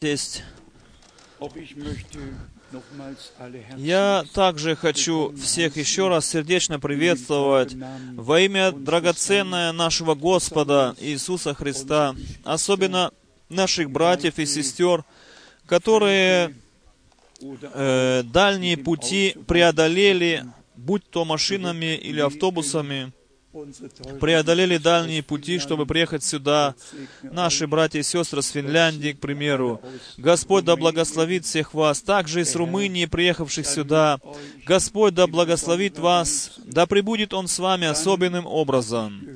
есть. Я также хочу всех еще раз сердечно приветствовать во имя драгоценное нашего Господа Иисуса Христа, особенно наших братьев и сестер, которые э, дальние пути преодолели, будь то машинами или автобусами, преодолели дальние пути, чтобы приехать сюда. Наши братья и сестры с Финляндии, к примеру. Господь да благословит всех вас. Также из Румынии, приехавших сюда. Господь да благословит вас. Да пребудет Он с вами особенным образом.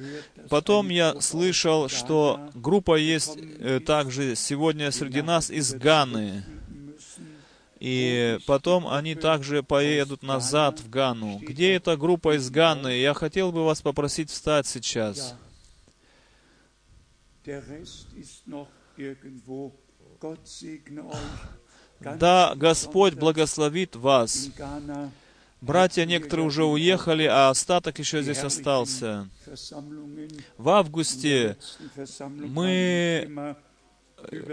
Потом я слышал, что группа есть э, также сегодня среди нас из Ганы. И потом они также поедут назад в Гану. Где эта группа из Ганы? Я хотел бы вас попросить встать сейчас. Да, Господь благословит вас. Братья некоторые уже уехали, а остаток еще здесь остался. В августе мы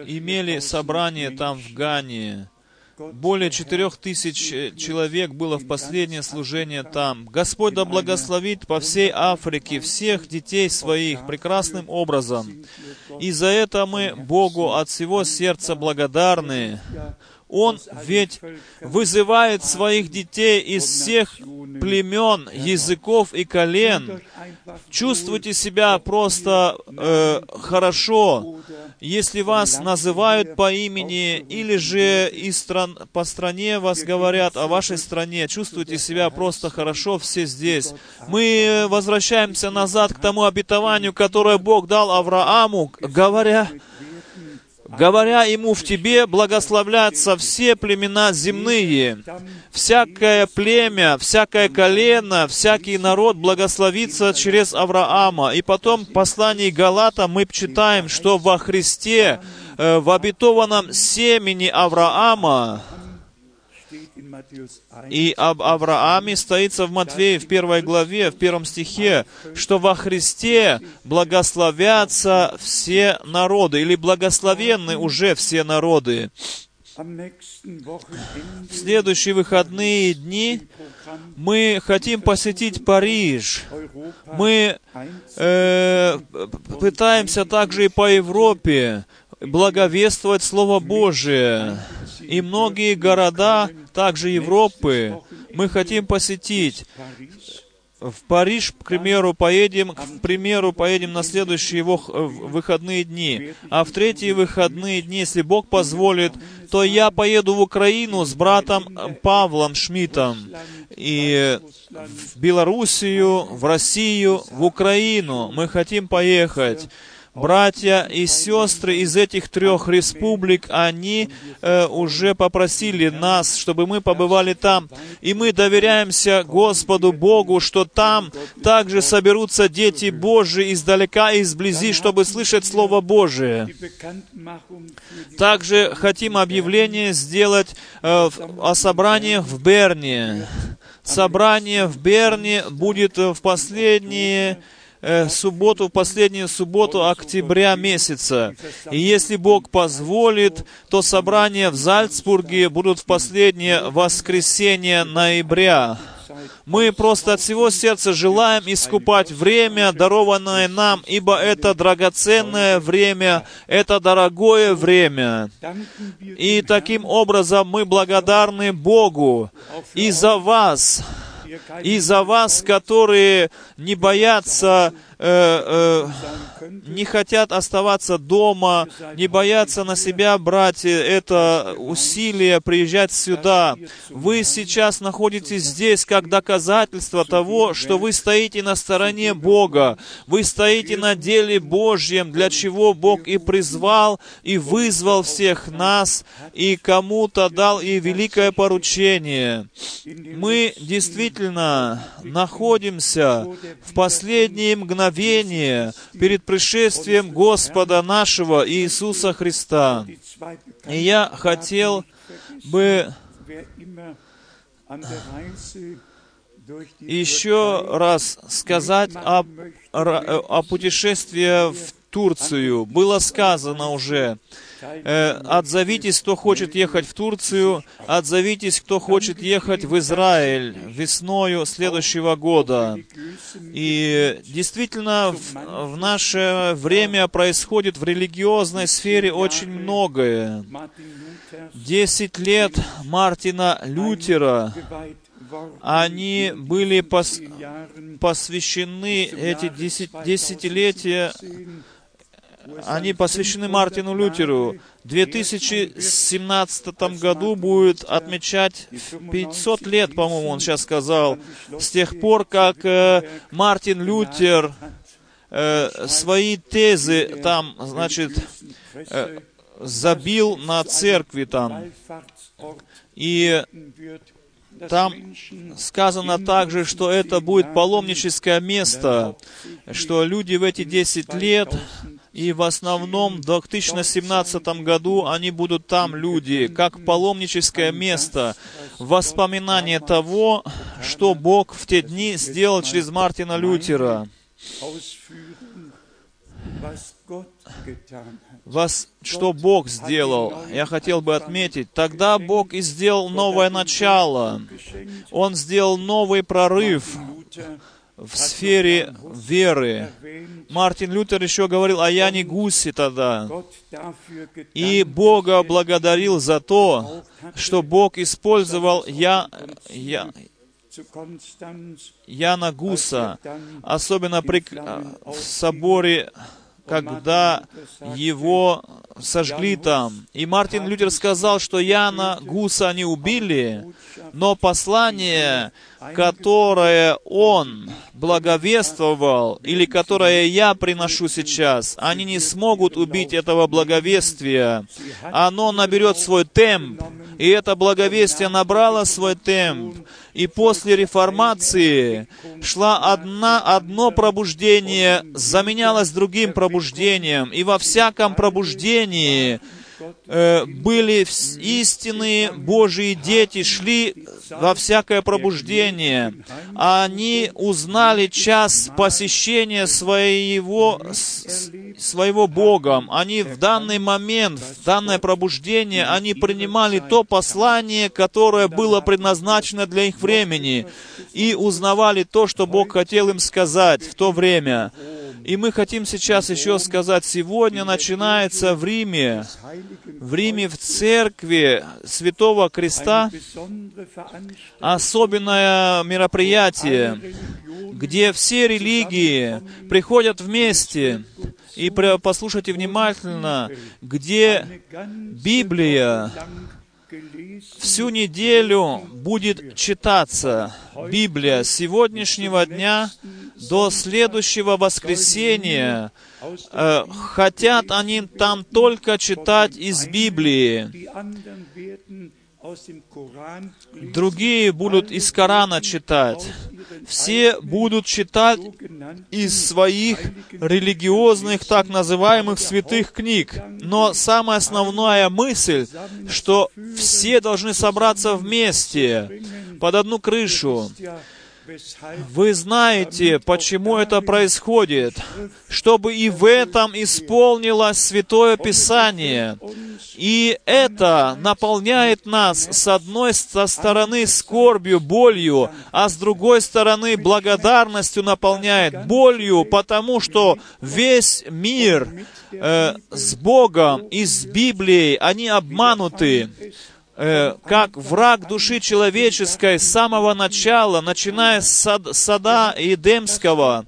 имели 4000 собрание там в Гане. Более четырех тысяч э, человек было в последнее служение там. Господь да благословит по всей Африке всех детей своих прекрасным образом. И за это мы Богу от всего сердца благодарны. Он ведь вызывает своих детей из всех племен, языков и колен. Чувствуйте себя просто э, хорошо, если вас называют по имени, или же из стран, по стране вас говорят о вашей стране. Чувствуйте себя просто хорошо все здесь. Мы возвращаемся назад к тому обетованию, которое Бог дал Аврааму, говоря, говоря ему в тебе благословляться все племена земные, всякое племя, всякое колено, всякий народ благословится через Авраама. И потом в послании Галата мы читаем, что во Христе, э, в обетованном семени Авраама, и об Аврааме стоится в Матвея в первой главе, в первом стихе, что во Христе благословятся все народы, или благословенны уже все народы. В следующие выходные дни мы хотим посетить Париж. Мы э, пытаемся также и по Европе благовествовать Слово Божие. И многие города, также Европы, мы хотим посетить. В Париж, к примеру, поедем, к примеру, поедем на следующие его э, выходные дни. А в третьи выходные дни, если Бог позволит, то я поеду в Украину с братом э, Павлом Шмидтом. И в Белоруссию, в Россию, в Украину мы хотим поехать. Братья и сестры из этих трех республик, они э, уже попросили нас, чтобы мы побывали там. И мы доверяемся Господу Богу, что там также соберутся дети Божии издалека и изблизи, чтобы слышать Слово Божие. Также хотим объявление сделать э, о собраниях в Берне. Собрание в Берне будет э, в последние э, субботу, в последнюю субботу октября месяца. И если Бог позволит, то собрания в Зальцбурге будут в последнее воскресенье ноября. Мы просто от всего сердца желаем искупать время, дарованное нам, ибо это драгоценное время, это дорогое время. И таким образом мы благодарны Богу и за вас, и за вас, которые не боятся, э, э, не хотят оставаться дома, не боятся на себя брать это усилие приезжать сюда. Вы сейчас находитесь здесь как доказательство того, что вы стоите на стороне Бога. Вы стоите на деле Божьем, для чего Бог и призвал, и вызвал всех нас, и кому-то дал и великое поручение. Мы действительно находимся в последние мгновения перед пришествием Господа нашего Иисуса Христа. И я хотел бы еще раз сказать о, о путешествии в Турцию. Было сказано уже, э, отзовитесь, кто хочет ехать в Турцию, отзовитесь, кто хочет ехать в Израиль весною следующего года. И действительно, в, в наше время происходит в религиозной сфере очень многое. Десять лет Мартина Лютера они были пос, посвящены, эти десятилетия, они посвящены Мартину Лютеру. В 2017 году будет отмечать 500 лет, по-моему, он сейчас сказал, с тех пор, как э, Мартин Лютер э, свои тезы там, значит, э, забил на церкви там. И там сказано также, что это будет паломническое место, что люди в эти 10 лет, и в основном в 2017 году они будут там, люди, как паломническое место, воспоминание того, что Бог в те дни сделал через Мартина Лютера. Вас, что Бог сделал, я хотел бы отметить, тогда Бог и сделал новое начало. Он сделал новый прорыв в сфере веры. Мартин Лютер еще говорил о Яне Гусе тогда. И Бога благодарил за то, что Бог использовал я, я, Яна Гуса, особенно при, в соборе когда его сожгли там. И Мартин Лютер сказал, что Яна Гуса не убили, но послание, которое он благовествовал, или которое я приношу сейчас, они не смогут убить этого благовестия. Оно наберет свой темп, и это благовестие набрало свой темп. И после реформации шла одна, одно пробуждение, заменялось другим пробуждением. И во всяком пробуждении Э, были истинные Божьи дети, шли во всякое пробуждение. Они узнали час посещения своего, своего Богом. Они в данный момент, в данное пробуждение, они принимали то послание, которое было предназначено для их времени, и узнавали то, что Бог хотел им сказать в то время. И мы хотим сейчас еще сказать, сегодня начинается в Риме, в Риме в церкви Святого Креста особенное мероприятие, где все религии приходят вместе. И послушайте внимательно, где Библия всю неделю будет читаться Библия с сегодняшнего дня до следующего воскресения. Э, хотят они там только читать из Библии. Другие будут из Корана читать. Все будут читать из своих религиозных, так называемых святых книг. Но самая основная мысль, что все должны собраться вместе под одну крышу. Вы знаете, почему это происходит, чтобы и в этом исполнилось Святое Писание. И это наполняет нас с одной со стороны скорбью, болью, а с другой стороны благодарностью наполняет болью, потому что весь мир э, с Богом и с Библией, они обмануты э, как враг души человеческой с самого начала, начиная с сад, сада Едемского,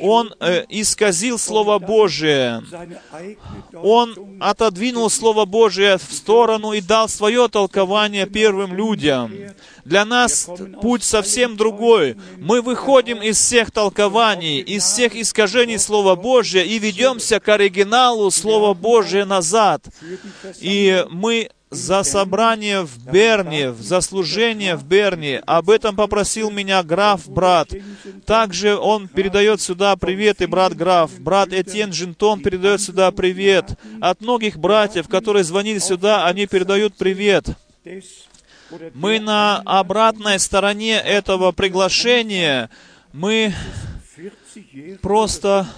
он э, исказил Слово Божие. Он отодвинул Слово Божие в сторону и дал свое толкование первым людям. Для нас путь совсем другой. Мы выходим из всех толкований, из всех искажений Слова Божия и ведемся к оригиналу Слова Божия назад. И мы за собрание в Берне, за служение в Берне. Об этом попросил меня граф, брат. Также он передает сюда привет и брат граф. Брат Этьен Жинтон передает сюда привет. От многих братьев, которые звонили сюда, они передают привет. Мы на обратной стороне этого приглашения, мы просто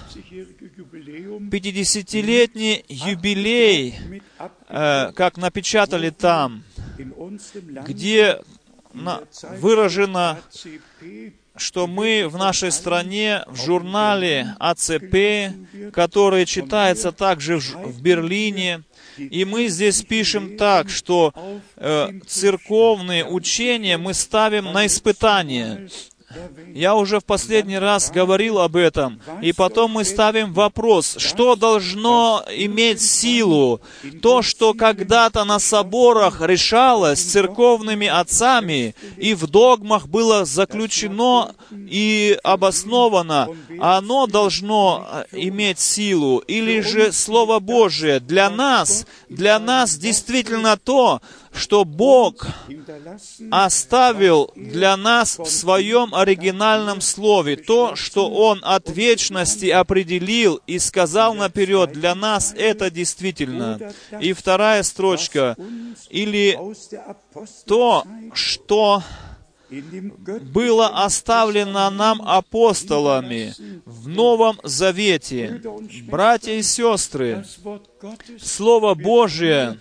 50-летний юбилей, э, как напечатали там, где выражено, что мы в нашей стране в журнале АЦП, который читается также в Берлине, и мы здесь пишем так, что э, церковные учения мы ставим на испытание. Я уже в последний раз говорил об этом. И потом мы ставим вопрос, что должно иметь силу? То, что когда-то на соборах решалось церковными отцами и в догмах было заключено и обосновано, оно должно иметь силу. Или же Слово Божие для нас, для нас действительно то, что Бог оставил для нас в своем оригинальном слове то, что Он от вечности определил и сказал наперед, для нас это действительно. И вторая строчка, или то, что было оставлено нам апостолами в Новом Завете. Братья и сестры, Слово Божие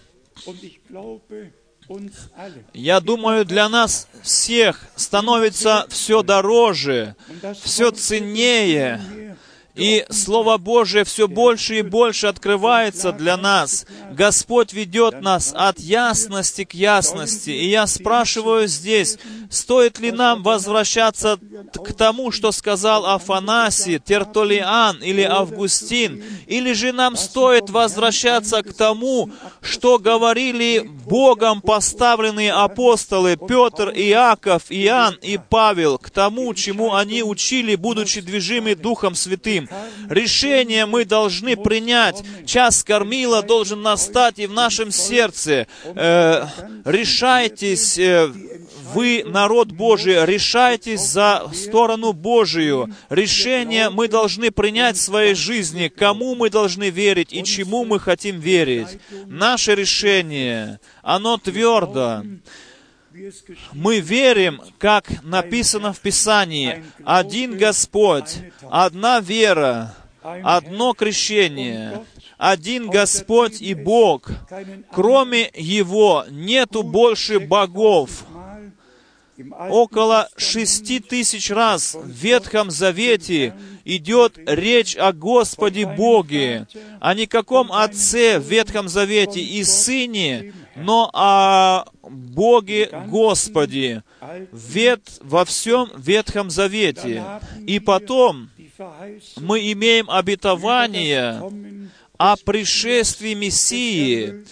я думаю, для нас всех становится все дороже, все ценнее, и Слово Божие все больше и больше открывается для нас. Господь ведет нас от ясности к ясности. И я спрашиваю здесь, стоит ли нам возвращаться к тому, что сказал Афанасий, Тертолиан или Августин, или же нам стоит возвращаться к тому, что говорили Богом поставленные апостолы Петр, Иаков, Иоанн и Павел, к тому, чему они учили, будучи движимы Духом Святым. Решение мы должны принять. Час кормила должен настать и в нашем сердце. Э, решайтесь, э, вы, народ Божий, решайтесь за сторону Божию. Решение мы должны принять в своей жизни, кому мы должны верить и чему мы хотим верить. Наше решение, оно твердо мы верим, как написано в Писании, один Господь, одна вера, одно крещение, один Господь и Бог. Кроме Его нету больше богов. Около шести тысяч раз в Ветхом Завете идет речь о Господе Боге, о никаком Отце в Ветхом Завете и Сыне, но о Боге Господе вет, во всем Ветхом Завете. И потом мы имеем обетование о пришествии Мессии,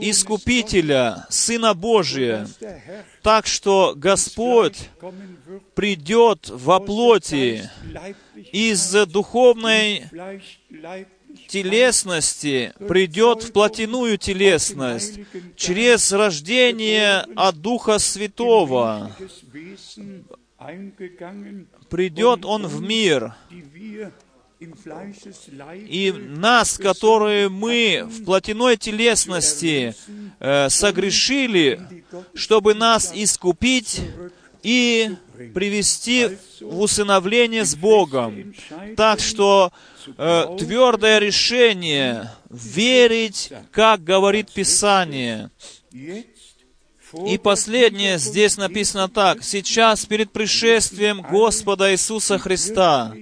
Искупителя, Сына Божия. Так что Господь придет во плоти из духовной телесности придет в плотяную телесность через рождение от Духа Святого. Придет Он в мир, и нас, которые мы в плотяной телесности э, согрешили, чтобы нас искупить и привести в усыновление с Богом. Так что э, твердое решение верить, как говорит Писание. И последнее здесь написано так. Сейчас перед пришествием Господа Иисуса Христа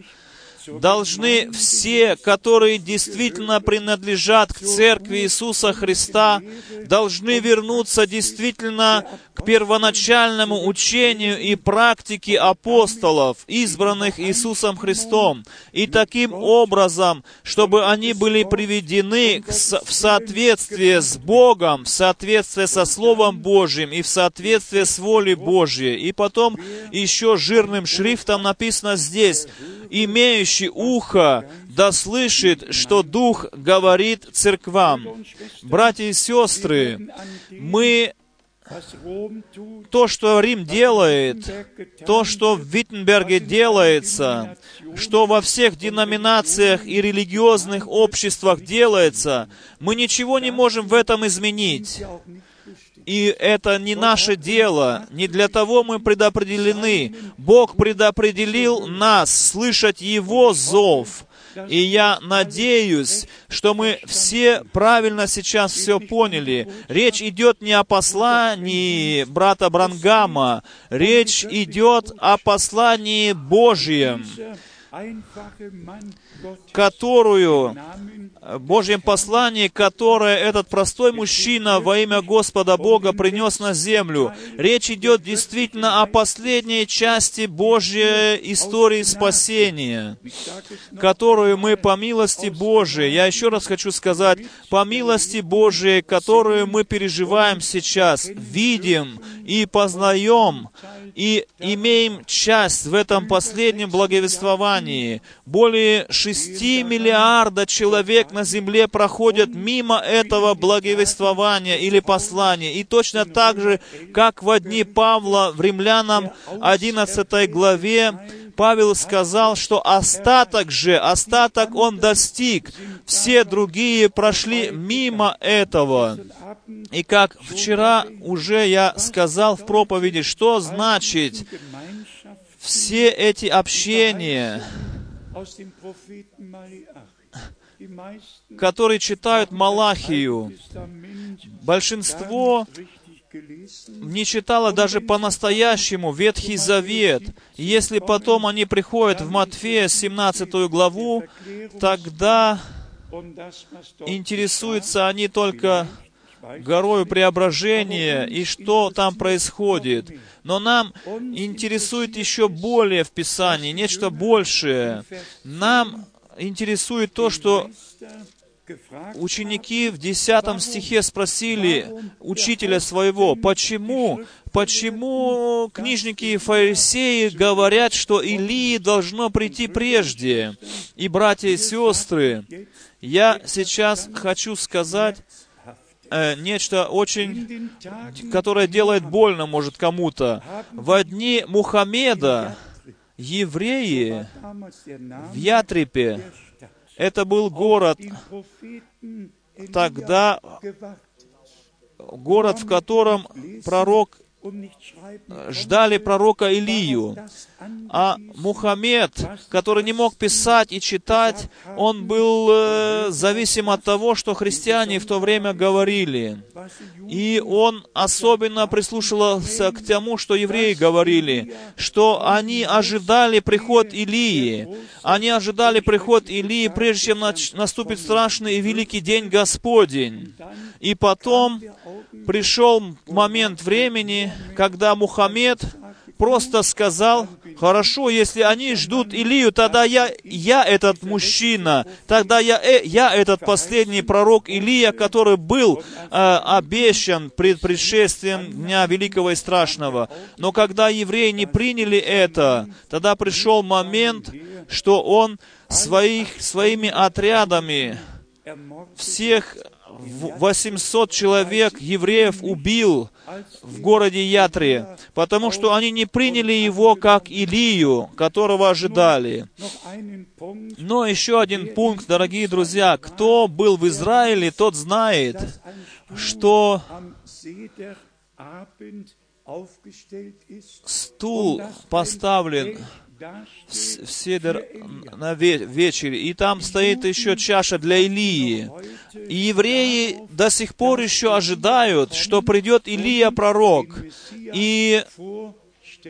должны все, которые действительно принадлежат к Церкви Иисуса Христа, должны вернуться действительно к первоначальному учению и практике апостолов, избранных Иисусом Христом, и таким образом, чтобы они были приведены в соответствие с Богом, в соответствие со Словом Божьим и в соответствие с волей Божьей. И потом еще жирным шрифтом написано здесь, имеющий ухо, да слышит, что Дух говорит церквам. Братья и сестры, мы то, что Рим делает, то, что в Виттенберге делается, что во всех деноминациях и религиозных обществах делается, мы ничего не можем в этом изменить. И это не наше дело, не для того мы предопределены. Бог предопределил нас слышать Его зов. И я надеюсь, что мы все правильно сейчас все поняли. Речь идет не о послании брата Брангама, речь идет о послании Божьем которую, Божьем послании, которое этот простой мужчина во имя Господа Бога принес на землю. Речь идет действительно о последней части Божьей истории спасения, которую мы по милости Божией, я еще раз хочу сказать, по милости Божией, которую мы переживаем сейчас, видим и познаем, и имеем часть в этом последнем благовествовании. Более шести миллиарда человек на земле проходят мимо этого благовествования или послания. И точно так же, как в дни Павла в Римлянам 11 главе, Павел сказал, что остаток же, остаток он достиг. Все другие прошли мимо этого. И как вчера уже я сказал в проповеди, что значит все эти общения, которые читают Малахию, большинство не читало даже по-настоящему Ветхий Завет. Если потом они приходят в Матфея 17 главу, тогда интересуются они только горою преображения и что там происходит. Но нам интересует еще более в Писании, нечто большее. Нам интересует то, что ученики в 10 стихе спросили учителя своего, почему, почему книжники и фарисеи говорят, что Илии должно прийти прежде? И, братья и сестры, я сейчас хочу сказать э, нечто очень, которое делает больно, может, кому-то. В дни Мухаммеда евреи в Ятрипе, это был город, тогда город, в котором пророк ждали пророка Илию. А Мухаммед, который не мог писать и читать, он был э, зависим от того, что христиане в то время говорили. И он особенно прислушивался к тому, что евреи говорили, что они ожидали приход Илии. Они ожидали приход Илии, прежде чем наступит страшный и великий день Господень. И потом пришел момент времени, когда Мухаммед просто сказал, хорошо, если они ждут Илию, тогда я, я этот мужчина, тогда я, э, я этот последний пророк Илия, который был э, обещан пред предшествием Дня Великого и Страшного. Но когда евреи не приняли это, тогда пришел момент, что он своих, своими отрядами всех 800 человек евреев убил в городе Ятре, потому что они не приняли его как Илию, которого ожидали. Но еще один пункт, дорогие друзья. Кто был в Израиле, тот знает, что стул поставлен в Седер на вечере, и там стоит еще чаша для Илии. И евреи до сих пор еще ожидают, что придет Илия пророк, и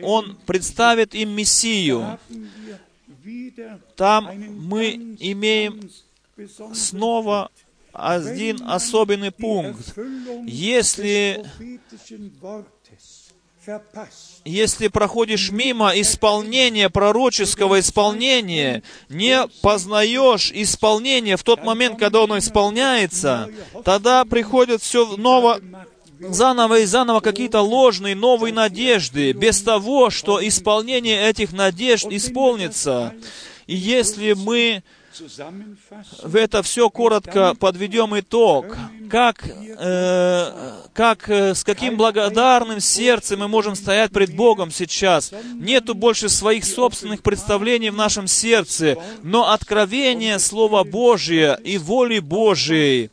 он представит им Мессию. Там мы имеем снова один особенный пункт. Если если проходишь мимо исполнения, пророческого исполнения, не познаешь исполнение в тот момент, когда оно исполняется, тогда приходит все ново, заново и заново какие-то ложные, новые надежды, без того, что исполнение этих надежд исполнится. И если мы в это все коротко подведем итог. Как, э, как, э, с каким благодарным сердцем мы можем стоять пред Богом сейчас. Нету больше своих собственных представлений в нашем сердце, но откровение Слова Божия и воли Божией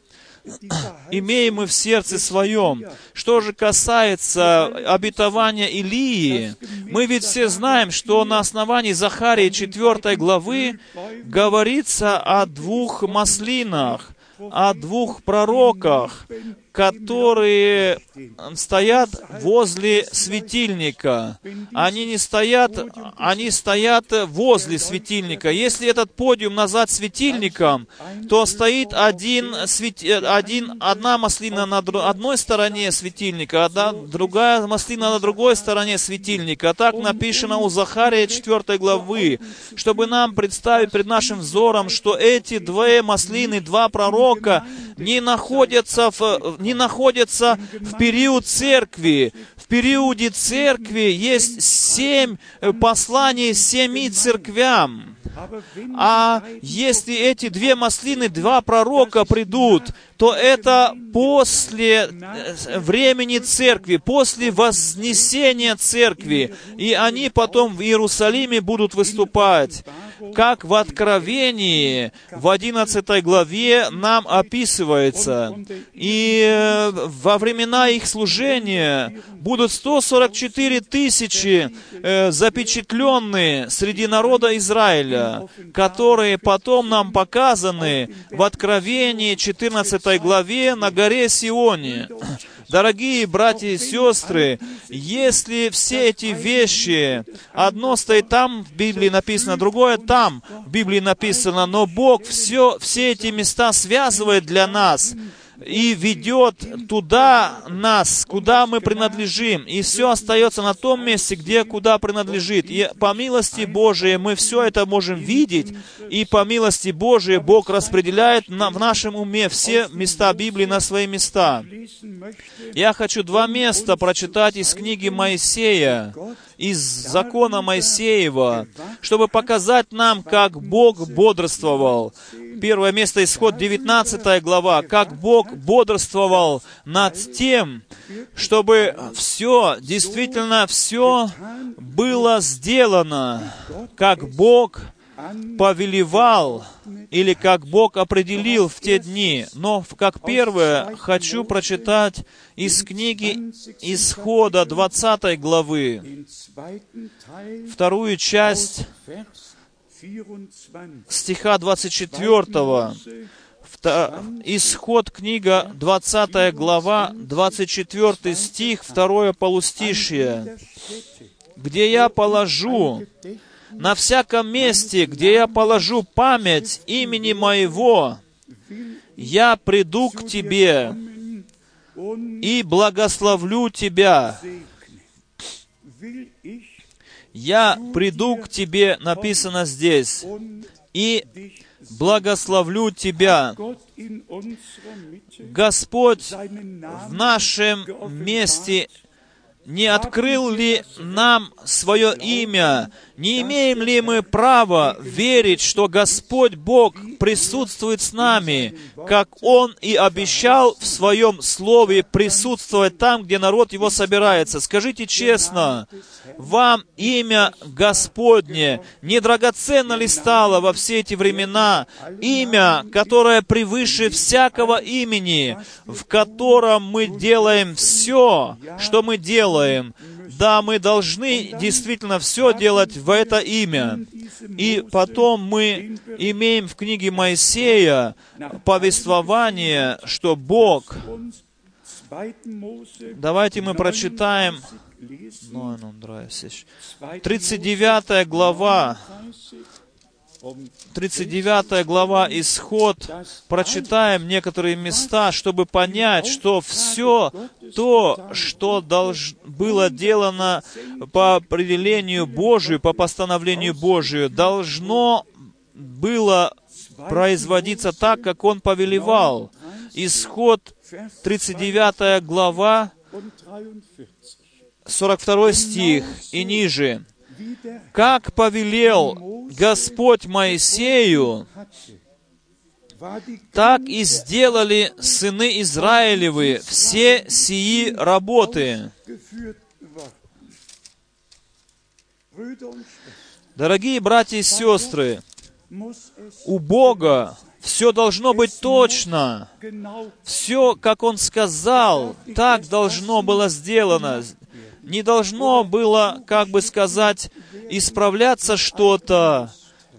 имеем мы в сердце своем. Что же касается обетования Илии, мы ведь все знаем, что на основании Захарии 4 главы говорится о двух маслинах, о двух пророках, которые стоят возле светильника. Они не стоят, они стоят возле светильника. Если этот подиум назвать светильником, то стоит один, один, одна маслина на одной стороне светильника, одна, другая маслина на другой стороне светильника. Так написано у Захария 4 главы, чтобы нам представить пред нашим взором, что эти две маслины, два пророка не находятся в, не находятся в период церкви. В периоде церкви есть семь э, посланий семи церквям. А если эти две маслины, два пророка придут, то это после э, времени церкви, после вознесения церкви. И они потом в Иерусалиме будут выступать как в Откровении в 11 главе нам описывается. И э, во времена их служения будут 144 тысячи э, запечатленные среди народа Израиля, которые потом нам показаны в Откровении 14 главе на горе Сионе. Дорогие братья и сестры, если все эти вещи, одно стоит там, в Библии написано, другое там, в Библии написано, но Бог все, все эти места связывает для нас, и ведет туда нас, куда мы принадлежим. И все остается на том месте, где куда принадлежит. И по милости Божией мы все это можем видеть. И по милости Божией Бог распределяет на, в нашем уме все места Библии на свои места. Я хочу два места прочитать из книги Моисея из закона Моисеева, чтобы показать нам, как Бог бодрствовал. Первое место, исход 19 глава, как Бог бодрствовал над тем, чтобы все, действительно все было сделано, как Бог повелевал или как Бог определил в те дни. Но как первое хочу прочитать из книги Исхода 20 главы, вторую часть стиха 24. Исход книга 20 глава, 24 стих, второе полустишье, где я положу на всяком месте, где я положу память имени моего, я приду к тебе и благословлю тебя. Я приду к тебе, написано здесь, и благословлю тебя. Господь в нашем месте не открыл ли нам свое имя? Не имеем ли мы права верить, что Господь Бог присутствует с нами, как Он и обещал в Своем Слове присутствовать там, где народ Его собирается? Скажите честно, вам имя Господне не драгоценно ли стало во все эти времена? Имя, которое превыше всякого имени, в котором мы делаем все, что мы делаем. Да, мы должны действительно все делать в это имя. И потом мы имеем в книге Моисея повествование, что Бог... Давайте мы прочитаем. 39 глава, 39 глава Исход, прочитаем некоторые места, чтобы понять, что все то, что долж... было делано по определению Божию, по постановлению Божию, должно было производиться так, как Он повелевал. Исход 39 глава, 42 стих и ниже. «Как повелел Господь Моисею, так и сделали сыны Израилевы все сии работы». Дорогие братья и сестры, у Бога Все должно быть точно. Все, как Он сказал, так должно было сделано. Не должно было, как бы сказать, исправляться что-то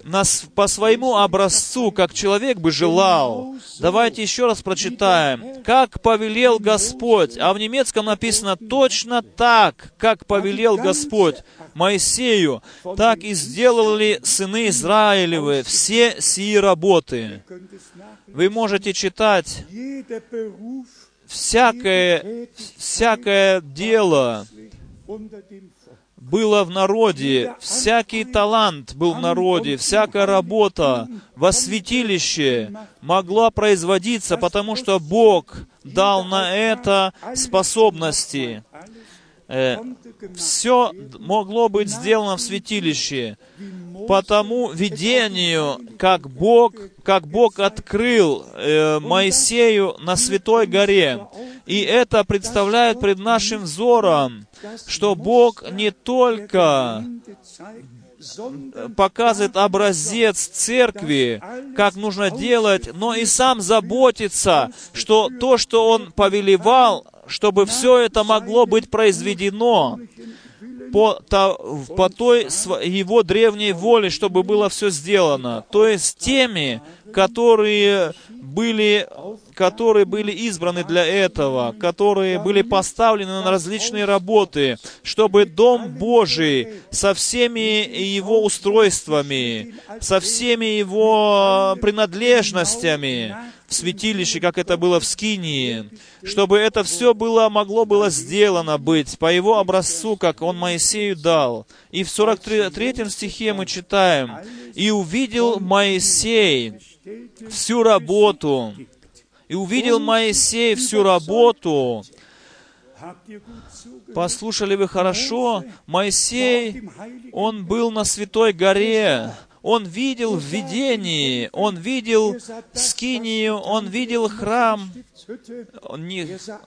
нас по своему образцу, как человек бы желал. Давайте еще раз прочитаем. «Как повелел Господь». А в немецком написано точно так, как повелел Господь Моисею. Так и сделали сыны Израилевы все сии работы. Вы можете читать всякое, всякое дело было в народе, всякий талант был в народе, всякая работа во святилище могла производиться, потому что Бог дал на это способности. Э, Все могло быть сделано в святилище по тому видению, как Бог, как Бог открыл э, Моисею на Святой горе. И это представляет пред нашим взором, что Бог не только показывает образец церкви, как нужно делать, но и сам заботится, что то, что Он повелевал, чтобы все это могло быть произведено по, то, по той его древней воле, чтобы было все сделано. То есть теми, которые были, которые были избраны для этого, которые были поставлены на различные работы, чтобы Дом Божий со всеми его устройствами, со всеми его принадлежностями, в святилище, как это было в Скинии, чтобы это все было, могло было сделано быть по его образцу, как он Моисею дал. И в 43 стихе мы читаем, «И увидел Моисей всю работу, и увидел Моисей всю работу, Послушали вы хорошо? Моисей, он был на Святой горе, он видел в видении, он видел скинию, он видел храм,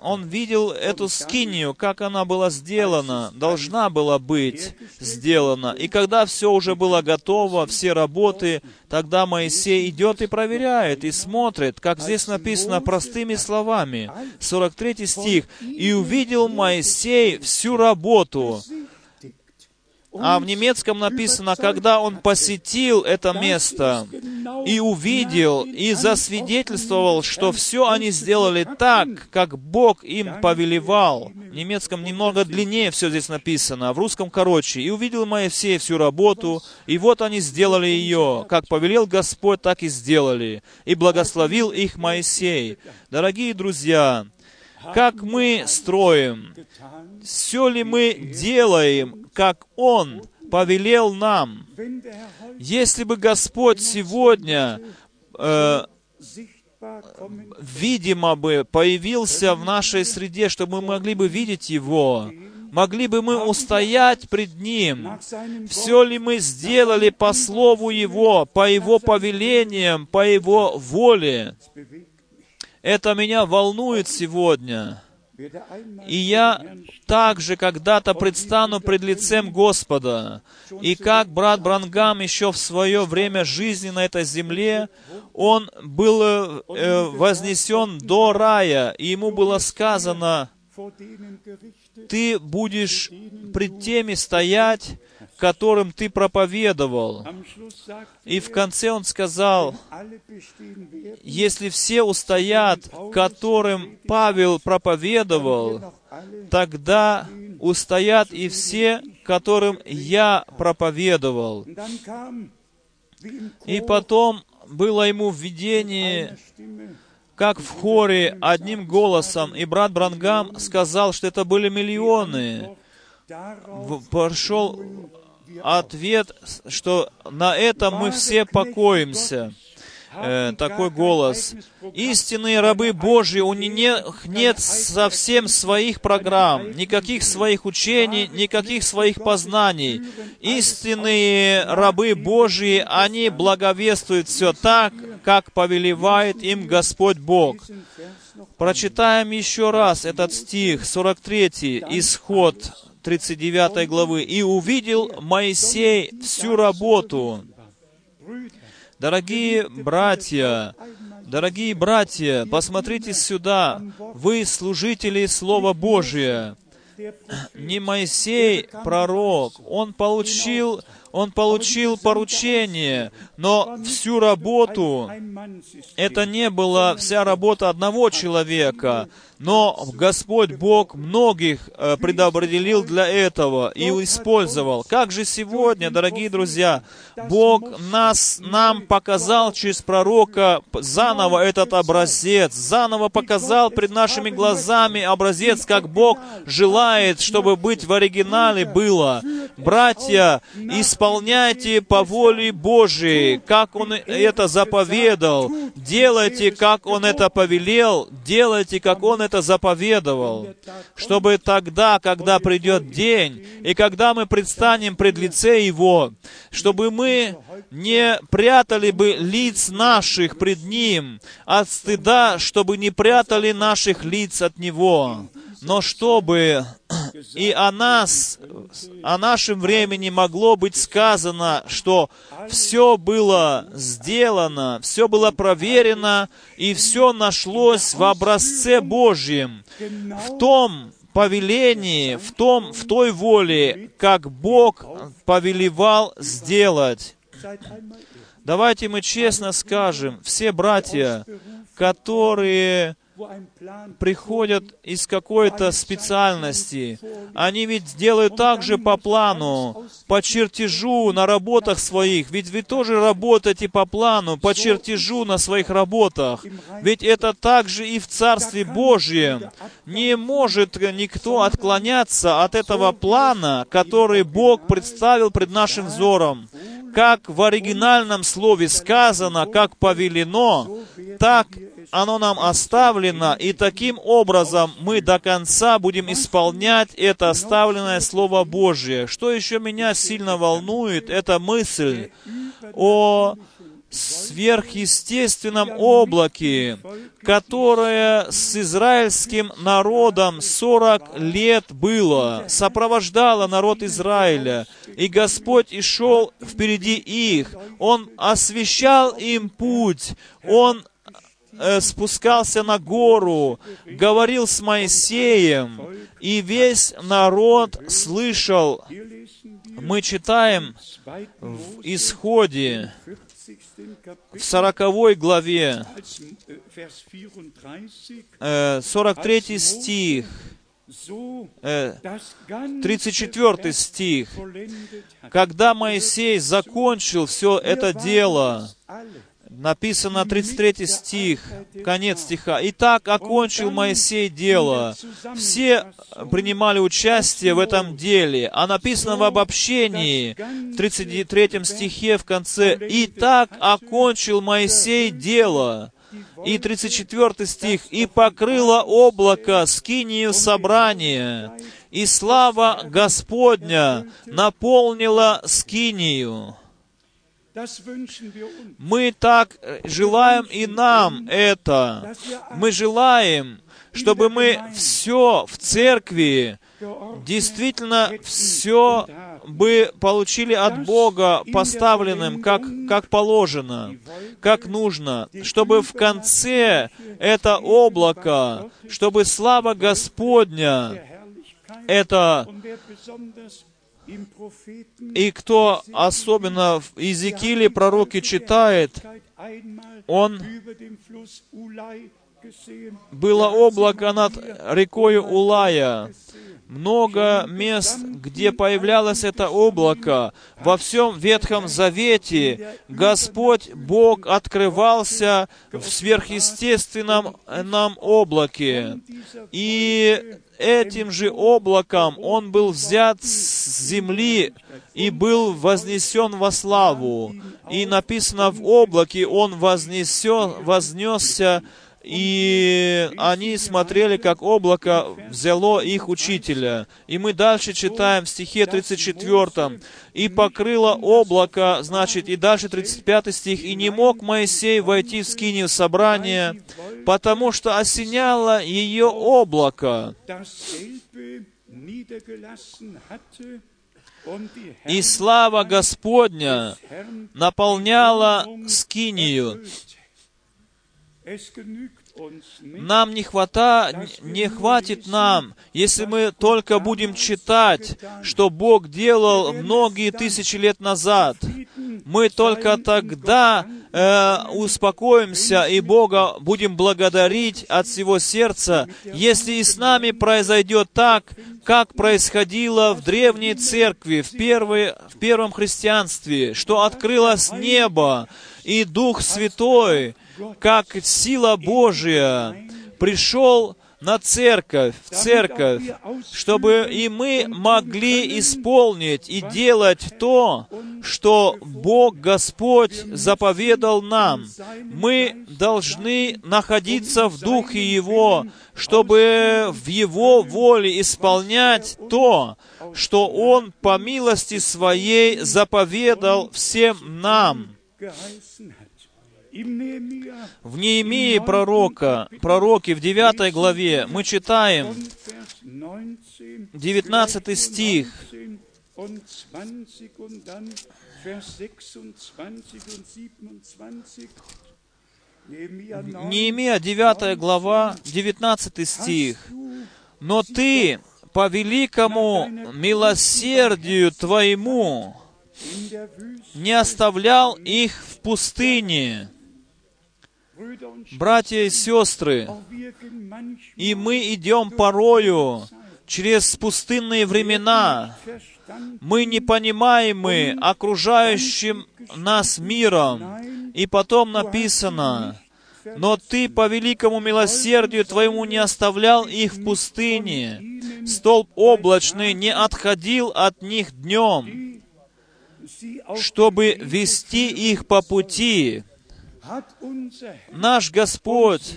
он, видел эту скинию, как она была сделана, должна была быть сделана. И когда все уже было готово, все работы, тогда Моисей идет и проверяет, и смотрит, как здесь написано простыми словами. 43 стих. «И увидел Моисей всю работу, а в немецком написано, когда он посетил это место и увидел, и засвидетельствовал, что все они сделали так, как Бог им повелевал. В немецком немного длиннее все здесь написано, а в русском короче. И увидел Моисей всю работу, и вот они сделали ее. Как повелел Господь, так и сделали. И благословил их Моисей. Дорогие друзья, как мы строим, все ли мы делаем, как Он повелел нам. Если бы Господь сегодня э, видимо бы появился в нашей среде, чтобы мы могли бы видеть Его, могли бы мы устоять пред Ним? Все ли мы сделали по Слову Его, по Его повелениям, по Его воле? Это меня волнует сегодня. И я также когда-то предстану пред лицем Господа. И как брат Брангам еще в свое время жизни на этой земле, он был э, вознесен до рая, и ему было сказано, ты будешь пред теми стоять, которым ты проповедовал. И в конце он сказал, если все устоят, которым Павел проповедовал, тогда устоят и все, которым я проповедовал. И потом было ему введение, как в хоре одним голосом, и брат Брангам сказал, что это были миллионы. Пошел ответ, что на этом мы все покоимся. Э, такой голос. Истинные рабы Божьи, у них нет совсем своих программ, никаких своих учений, никаких своих познаний. Истинные рабы Божьи, они благовествуют все так, как повелевает им Господь Бог. Прочитаем еще раз этот стих, 43, исход 39 главы. «И увидел Моисей всю работу». Дорогие братья, дорогие братья, посмотрите сюда. Вы служители Слова Божия. Не Моисей, пророк, он получил он получил поручение, но всю работу, это не была вся работа одного человека, но Господь Бог многих э, предопределил для этого и использовал. Как же сегодня, дорогие друзья, Бог нас, нам показал через пророка заново этот образец, заново показал пред нашими глазами образец, как Бог желает, чтобы быть в оригинале было. Братья, исполняйте по воле Божией, как Он это заповедал, делайте, как Он это повелел, делайте, как Он это заповедовал, чтобы тогда, когда придет день, и когда мы предстанем пред лице Его, чтобы мы не прятали бы лиц наших пред Ним от стыда, чтобы не прятали наших лиц от Него, но чтобы и о нас, о нашем времени могло быть сказано, что все было сделано, все было проверено, и все нашлось в образце Божьем, в том повелении, в том, в той воле, как Бог повелевал сделать. Давайте мы честно скажем, все братья, которые приходят из какой-то специальности. Они ведь делают так же по плану, по чертежу на работах своих. Ведь вы тоже работаете по плану, по чертежу на своих работах. Ведь это также и в Царстве Божьем. Не может никто отклоняться от этого плана, который Бог представил пред нашим взором как в оригинальном слове сказано, как повелено, так оно нам оставлено, и таким образом мы до конца будем исполнять это оставленное Слово Божье. Что еще меня сильно волнует, это мысль о сверхъестественном облаке, которое с израильским народом 40 лет было, сопровождало народ Израиля, и Господь и шел впереди их, Он освещал им путь, Он э, спускался на гору, говорил с Моисеем, и весь народ слышал. Мы читаем в Исходе, в 40 главе, 43 э, стих, 34 э, стих, когда Моисей закончил все это дело, написано 33 стих, конец стиха. «Итак, окончил Моисей дело». Все принимали участие в этом деле. А написано в обобщении, в 33 стихе в конце, «Итак, окончил Моисей дело». И 34 стих, «И покрыло облако скинию собрания, и слава Господня наполнила скинию». Мы так э, желаем и нам это. Мы желаем, чтобы мы все в церкви, действительно все бы получили от Бога поставленным, как, как положено, как нужно, чтобы в конце это облако, чтобы слава Господня, это и кто особенно в Иезекииле пророке читает, он было облако над рекой Улая. Много мест, где появлялось это облако. Во всем Ветхом Завете Господь Бог открывался в сверхъестественном нам облаке. И этим же облаком он был взят с земли и был вознесен во славу. И написано в облаке, он вознесен, вознесся и они смотрели, как облако взяло их учителя. И мы дальше читаем в стихе 34. «И покрыло облако», значит, и дальше 35 стих, «И не мог Моисей войти в скинию собрания, потому что осеняло ее облако». и слава Господня наполняла скинию. Нам не, хвата, не хватит нам, если мы только будем читать, что Бог делал многие тысячи лет назад. Мы только тогда э, успокоимся и Бога будем благодарить от всего сердца, если и с нами произойдет так, как происходило в древней церкви, в, первой, в первом христианстве, что открылось небо, и Дух Святой как сила Божия пришел на церковь, в церковь, чтобы и мы могли исполнить и делать то, что Бог Господь заповедал нам. Мы должны находиться в Духе Его, чтобы в Его воле исполнять то, что Он по милости Своей заповедал всем нам. В Неемии пророка, пророке в 9 главе мы читаем 19 стих. Неемия 9 глава, 19 стих. «Но ты по великому милосердию Твоему не оставлял их в пустыне, Братья и сестры, и мы идем порою через пустынные времена. Мы не понимаемы окружающим нас миром. И потом написано, но ты по великому милосердию твоему не оставлял их в пустыне. Столб облачный не отходил от них днем, чтобы вести их по пути. Наш Господь,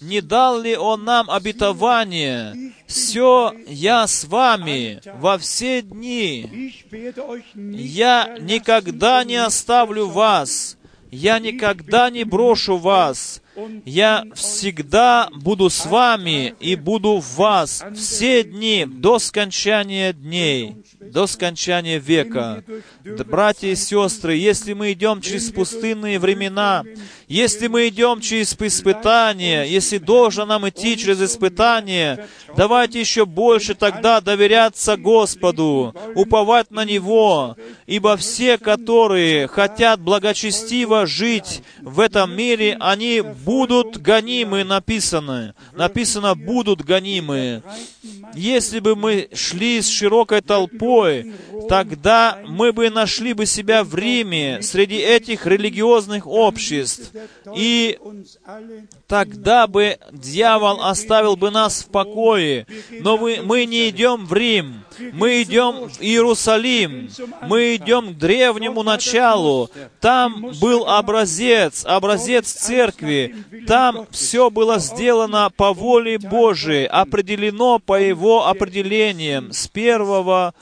не дал ли Он нам обетование? Все я с вами во все дни. Я никогда не оставлю вас. Я никогда не брошу вас. Я всегда буду с вами и буду в вас все дни до скончания дней до скончания века. Братья и сестры, если мы идем через пустынные времена, если мы идем через испытания, если должен нам идти через испытания, давайте еще больше тогда доверяться Господу, уповать на Него, ибо все, которые хотят благочестиво жить в этом мире, они будут гонимы, написано. Написано, будут гонимы. Если бы мы шли с широкой толпой, тогда мы бы нашли бы себя в Риме среди этих религиозных обществ. И тогда бы дьявол оставил бы нас в покое. Но мы, мы не идем в Рим, мы идем в Иерусалим, мы идем к древнему началу. Там был образец, образец церкви. Там все было сделано по воле Божией, определено по Его определениям, с первого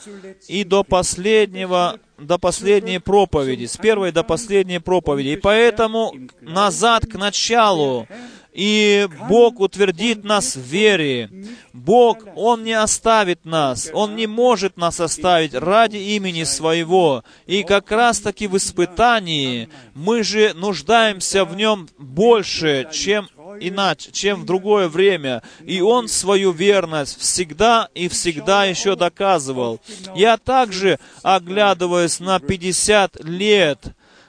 и до последнего до последней проповеди, с первой до последней проповеди. И поэтому назад к началу и Бог утвердит нас в вере. Бог, Он не оставит нас, Он не может нас оставить ради имени Своего. И как раз-таки в испытании мы же нуждаемся в Нем больше, чем иначе, чем в другое время. И Он свою верность всегда и всегда еще доказывал. Я также, оглядываясь на 50 лет,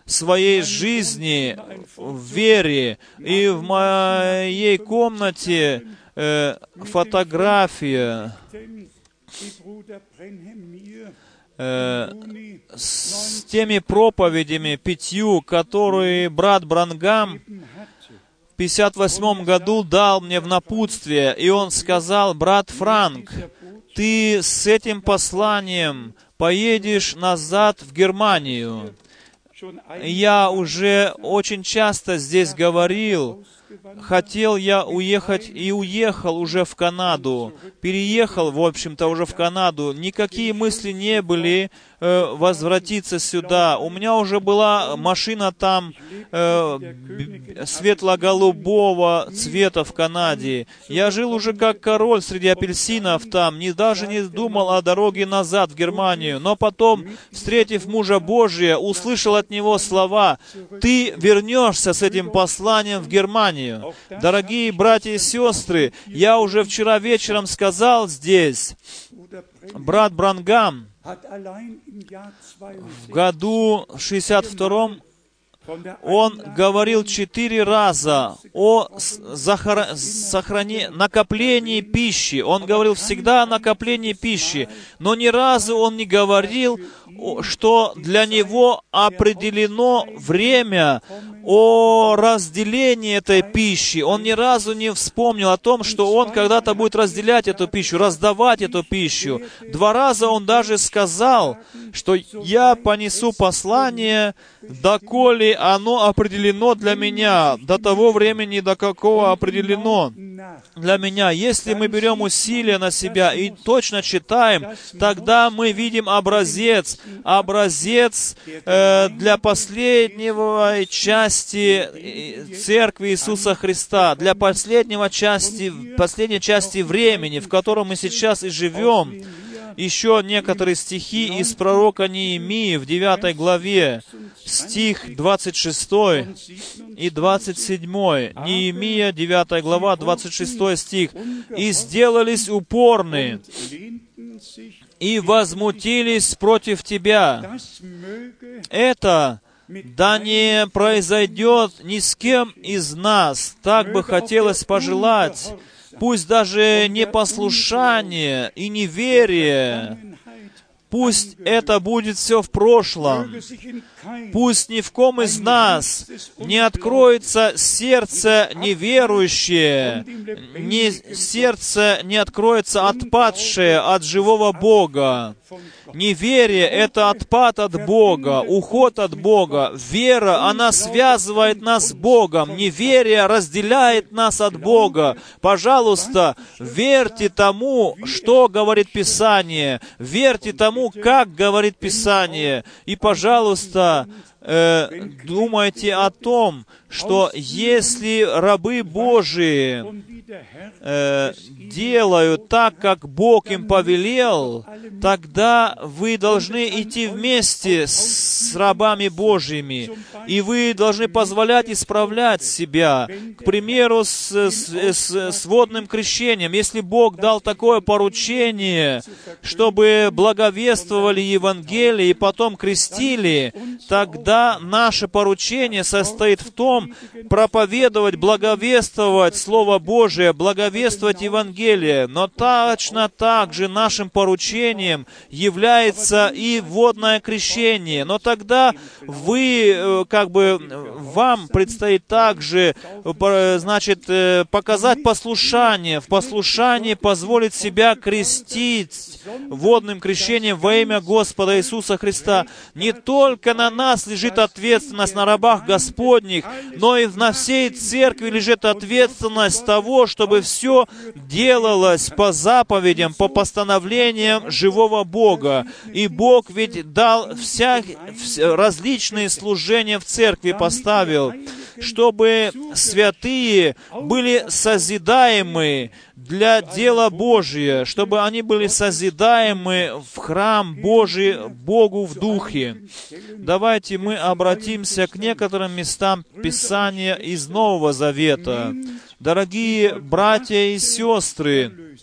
своей жизни в вере. И в моей комнате э, фотография э, с теми проповедями пятью, которые брат Брангам в 58 году дал мне в напутствие, и он сказал, брат Франк, ты с этим посланием поедешь назад в Германию. Я уже очень часто здесь говорил хотел я уехать и уехал уже в Канаду. Переехал, в общем-то, уже в Канаду. Никакие мысли не были э, возвратиться сюда. У меня уже была машина там э, светло-голубого цвета в Канаде. Я жил уже как король среди апельсинов там, не, даже не думал о дороге назад в Германию. Но потом, встретив мужа Божия, услышал от него слова, «Ты вернешься с этим посланием в Германию». Дорогие братья и сестры, я уже вчера вечером сказал здесь, брат Брангам в 62 году 62 von der он говорил четыре раза о захара- сохране- накоплении пищи. Он говорил всегда о накоплении пищи, но ни разу он не говорил, что для него определено время о разделении этой пищи. Он ни разу не вспомнил о том, что он когда-то будет разделять эту пищу, раздавать эту пищу. Два раза он даже сказал, что я понесу послание, доколе оно определено для меня, до того времени, до какого определено для меня. Если мы берем усилия на себя и точно читаем, тогда мы видим образец, образец э, для последнего части э, Церкви Иисуса Христа, для последнего части, последней части времени, в котором мы сейчас и живем. Еще некоторые стихи из пророка Неемии в 9 главе, стих 26 и 27. Неемия, 9 глава, 26 стих. «И сделались упорны, и возмутились против тебя». Это да не произойдет ни с кем из нас. Так бы хотелось пожелать. Пусть даже непослушание и неверие, пусть это будет все в прошлом. Пусть ни в ком из нас не откроется сердце неверующее, не сердце не откроется отпадшее от живого Бога. Неверие — это отпад от Бога, уход от Бога. Вера, она связывает нас с Богом. Неверие разделяет нас от Бога. Пожалуйста, верьте тому, что говорит Писание. Верьте тому, как говорит Писание. И, пожалуйста, 啊。Э, думайте о том, что если рабы Божии э, делают так, как Бог им повелел, тогда вы должны идти вместе с рабами Божьими, и вы должны позволять исправлять себя. К примеру, с, с, с- с водным крещением. Если Бог дал такое поручение, чтобы благовествовали Евангелие и потом крестили, тогда наше поручение состоит в том, проповедовать, благовествовать Слово Божие, благовествовать Евангелие. Но точно так же нашим поручением является и водное крещение. Но тогда вы, э, как бы, вам предстоит также, э, значит, э, показать послушание. В послушании позволить себя крестить водным крещением во имя Господа Иисуса Христа. Не только на нас лежит ответственность на рабах Господних, но и на всей церкви лежит ответственность того, чтобы все делалось по заповедям, по постановлениям живого Бога. И Бог ведь дал вся, вс- различные служения в церкви поставил, чтобы святые были созидаемы для дела Божия, чтобы они были созидаемы в храм Божий Богу в духе. Давайте мы обратимся к некоторым местам Писания из Нового Завета. Дорогие братья и сестры,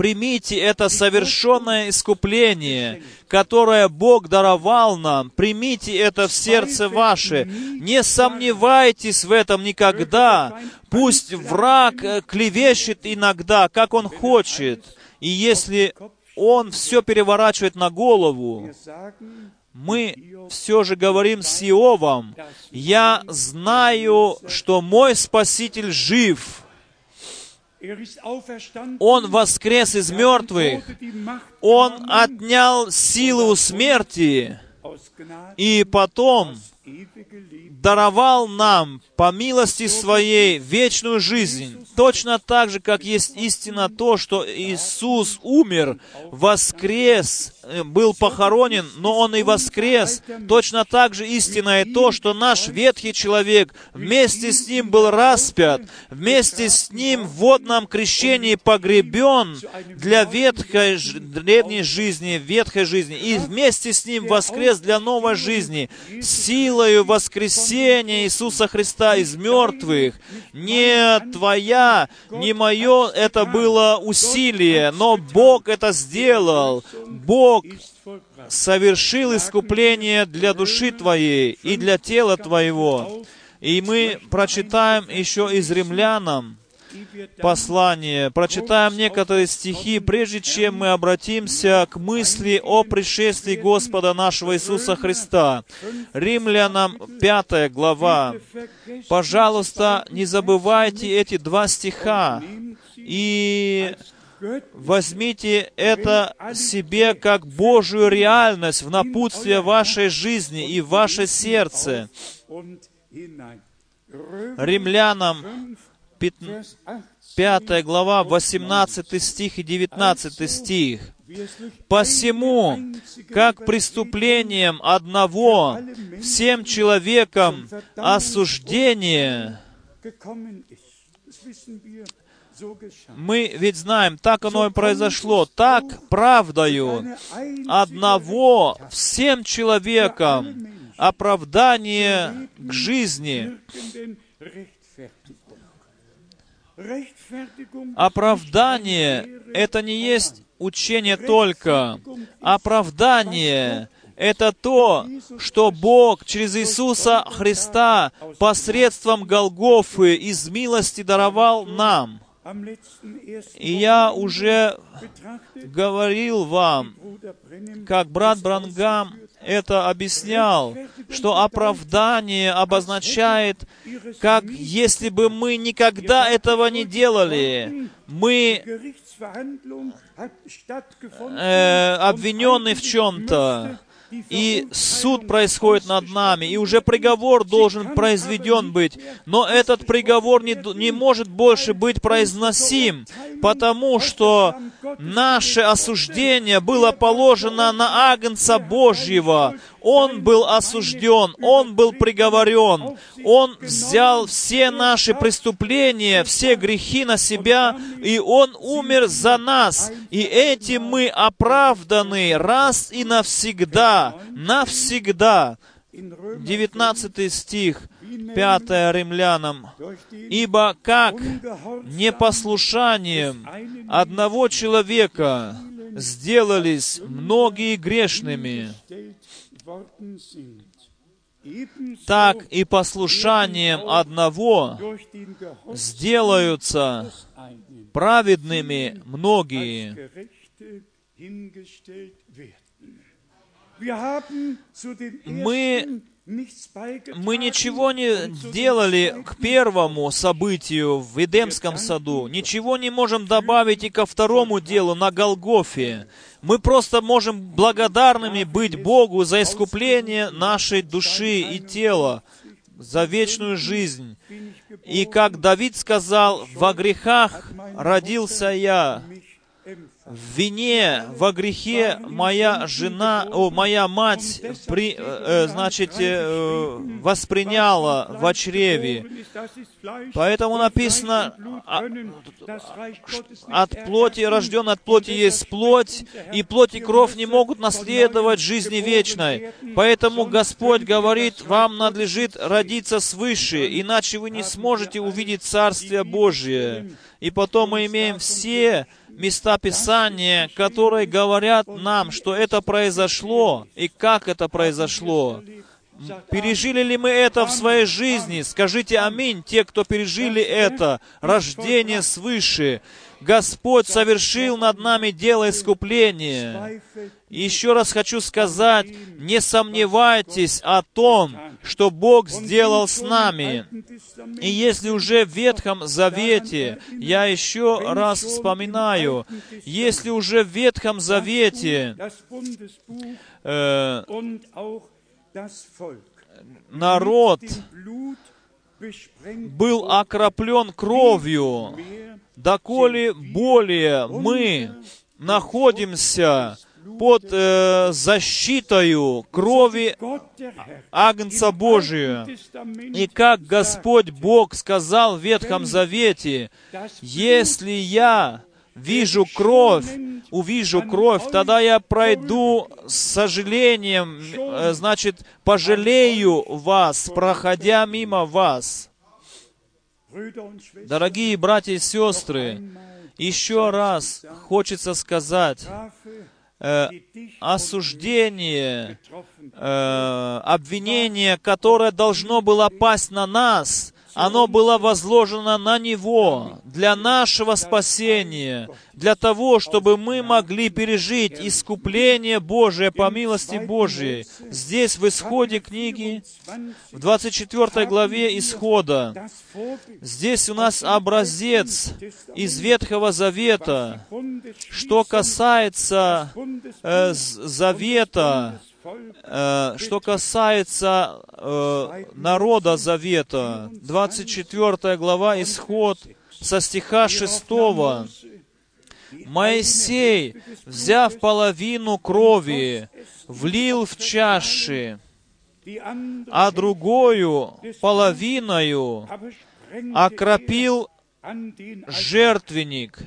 примите это совершенное искупление, которое Бог даровал нам. Примите это в сердце ваше. Не сомневайтесь в этом никогда. Пусть враг э, клевещет иногда, как он хочет. И если он все переворачивает на голову, мы все же говорим с Иовом, «Я знаю, что мой Спаситель жив, Он воскрес из мертвых, Он отнял силы у смерти, и потом даровал нам по милости Своей вечную жизнь. Точно так же, как есть истина то, что Иисус умер, воскрес, э, был похоронен, но Он и воскрес. Точно так же истина и то, что наш ветхий человек вместе с Ним был распят, вместе с Ним в водном крещении погребен для ветхой, древней жизни, ветхой жизни, и вместе с Ним воскрес для новой жизни. Силою воскресения Иисуса Христа из мертвых. Не твоя, не мое это было усилие, но Бог это сделал. Бог совершил искупление для души твоей и для тела твоего. И мы прочитаем еще из римлянам, послание, прочитаем некоторые стихи, прежде чем мы обратимся к мысли о пришествии Господа нашего Иисуса Христа. Римлянам 5 глава. Пожалуйста, не забывайте эти два стиха и возьмите это себе как Божью реальность в напутствие вашей жизни и ваше сердце. Римлянам 5 глава, 18 стих и 19 стих. «Посему, как преступлением одного всем человекам осуждение...» Мы ведь знаем, так оно и произошло, так правдою одного всем человекам оправдание к жизни. Оправдание — это не есть учение только. Оправдание — это то, что Бог через Иисуса Христа посредством Голгофы из милости даровал нам. И я уже говорил вам, как брат Брангам это объяснял, что оправдание обозначает, как если бы мы никогда этого не делали, мы э, обвинены в чем-то, и суд происходит над нами, и уже приговор должен произведен быть. Но этот приговор не, не может больше быть произносим, потому что наше осуждение было положено на Агнца Божьего, он был осужден, Он был приговорен, Он взял все наши преступления, все грехи на себя, и Он умер за нас. И этим мы оправданы раз и навсегда, навсегда. 19 стих, 5 римлянам. «Ибо как непослушанием одного человека сделались многие грешными, так и послушанием одного сделаются праведными многие. Мы мы ничего не делали к первому событию в Эдемском саду, ничего не можем добавить и ко второму делу на Голгофе. Мы просто можем благодарными быть Богу за искупление нашей души и тела, за вечную жизнь. И как Давид сказал, «Во грехах родился я, в вине, во грехе моя жена, о, моя мать, при, э, значит, э, восприняла в чреве. Поэтому написано, «А, от плоти, рожден от плоти есть плоть, и плоть и кровь не могут наследовать жизни вечной. Поэтому Господь говорит, вам надлежит родиться свыше, иначе вы не сможете увидеть Царствие Божие. И потом мы имеем все места Писания, которые говорят нам, что это произошло и как это произошло. Пережили ли мы это в своей жизни? Скажите аминь, те, кто пережили это, рождение свыше. Господь совершил над нами дело искупления. Еще раз хочу сказать, не сомневайтесь о том, что Бог сделал с нами. И если уже в Ветхом Завете, я еще раз вспоминаю, если уже в Ветхом Завете э, народ был окроплен кровью, доколе более мы находимся под э, защитою крови Агнца Божия. И как Господь Бог сказал в Ветхом Завете, если я вижу кровь, увижу кровь, тогда я пройду с сожалением, э, значит, пожалею вас, проходя мимо вас. Дорогие братья и сестры, еще раз хочется сказать, э, осуждение, э, обвинение, которое должно было пасть на нас, оно было возложено на Него для нашего спасения, для того, чтобы мы могли пережить искупление Божие по милости Божией. Здесь, в исходе книги, в 24 главе Исхода, здесь у нас образец из Ветхого Завета, что касается э, Завета, что касается э, народа Завета, 24 глава, Исход, со стиха 6. Моисей, взяв половину крови, влил в чаши, а другую половиною окропил жертвенник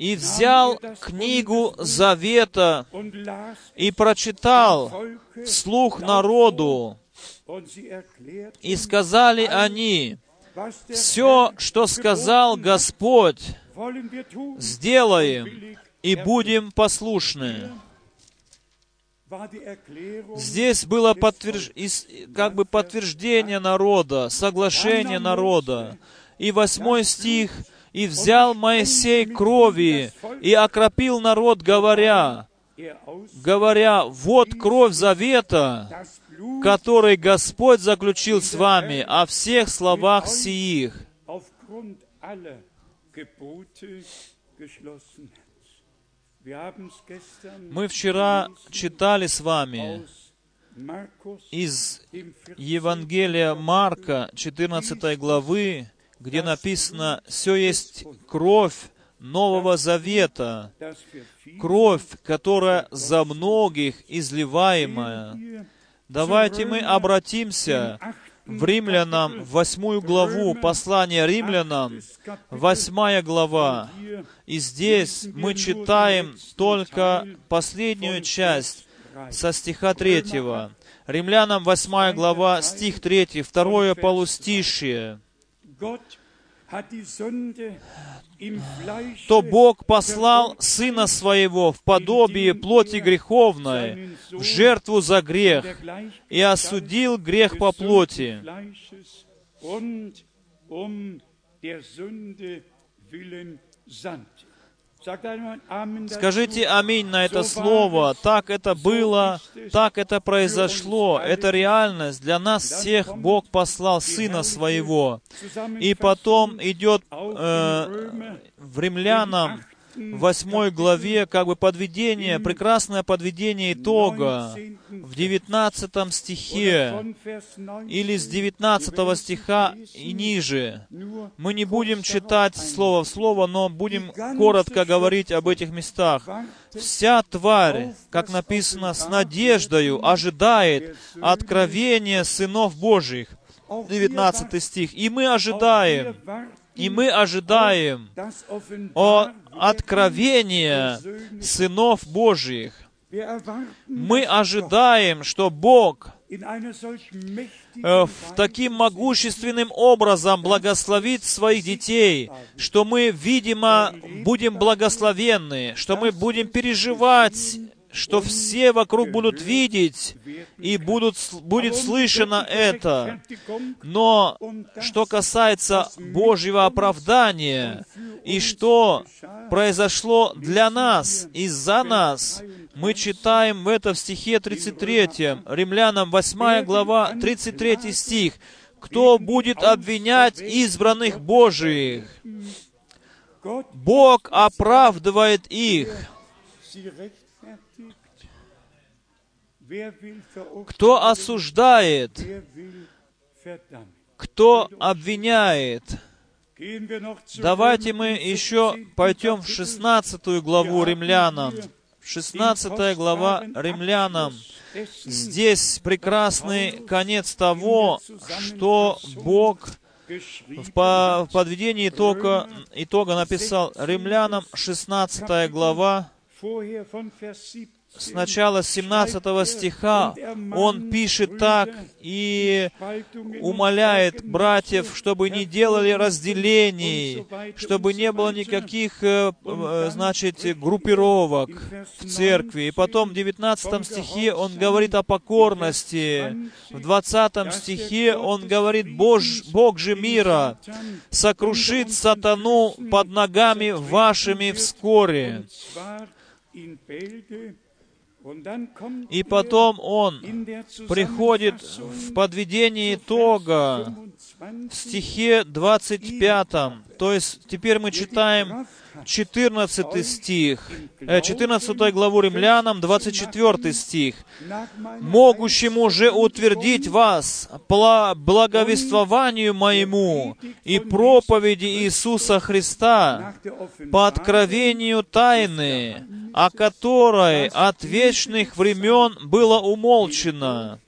и взял книгу Завета и прочитал вслух народу, И сказали они, все, что сказал Господь, сделаем и будем послушны. Здесь было подтверж- ис- как бы подтверждение народа, соглашение народа. И восьмой стих, «И взял Моисей крови и окропил народ, говоря, говоря, вот кровь завета, который Господь заключил с вами о всех словах сиих». Мы вчера читали с вами из im 14. Евангелия Марка, 14 главы, где написано, «Все есть кровь Нового Завета, кровь, которая за многих изливаемая». Давайте мы обратимся в Римлянам, восьмую главу, послание Римлянам, восьмая глава. И здесь мы читаем только последнюю часть со стиха третьего. Римлянам 8 глава, стих 3, второе полустишие. То Бог послал Сына Своего в подобие плоти греховной, в жертву за грех, и осудил грех по плоти. Скажите аминь на это слово. Так это было, так это произошло. Это реальность. Для нас всех Бог послал Сына Своего. И потом идет э, в Римлянам, восьмой главе, как бы подведение, прекрасное подведение итога в 19 стихе или с 19 стиха и ниже. Мы не будем читать слово в слово, но будем коротко говорить об этих местах. Вся тварь, как написано, с надеждою ожидает откровения сынов Божьих. 19 стих. И мы ожидаем, и мы ожидаем о откровения сынов Божьих. Мы ожидаем, что Бог э, в таким могущественным образом благословит своих детей, что мы, видимо, будем благословенны, что мы будем переживать что все вокруг будут видеть и будут, будет слышано это. Но что касается Божьего оправдания и что произошло для нас, из-за нас, мы читаем это в стихе 33, Римлянам 8 глава, 33 стих. «Кто будет обвинять избранных Божиих? Бог оправдывает их». Кто осуждает? Кто обвиняет? Давайте мы еще 15. пойдем в Kapitel. 16 главу римлянам. 16 глава римлянам. Здесь прекрасный конец того, что Бог в подведении итога, итога написал римлянам 16 глава, Vorher von Vers 17. с начала 17 стиха. Он пишет так и умоляет братьев, чтобы не делали разделений, чтобы не было никаких, э, э, значит, группировок в церкви. И потом в 19 стихе он говорит о покорности. В 20 стихе он говорит, Бож, Бог же мира сокрушит сатану под ногами вашими вскоре. И потом он приходит в подведении итога в стихе 25. То есть теперь мы читаем 14 стих, э, 14 главу римлянам, 24 стих. «Могущему же утвердить вас благовествованию моему и проповеди Иисуса Христа по откровению тайны, о которой от вечных времен было умолчено».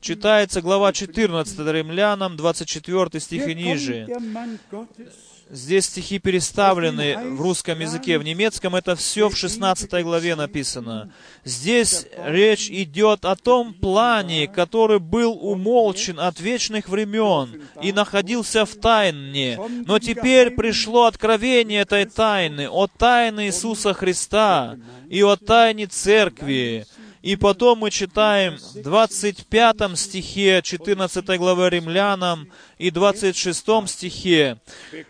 Читается глава 14 Римлянам, 24 стих и ниже. Здесь стихи переставлены в русском языке, в немецком это все в 16 главе написано. Здесь речь идет о том плане, который был умолчен от вечных времен и находился в тайне. Но теперь пришло откровение этой тайны, о тайне Иисуса Христа и о тайне Церкви. И потом мы читаем в 25 стихе 14 главы Римлянам и 26 стихе,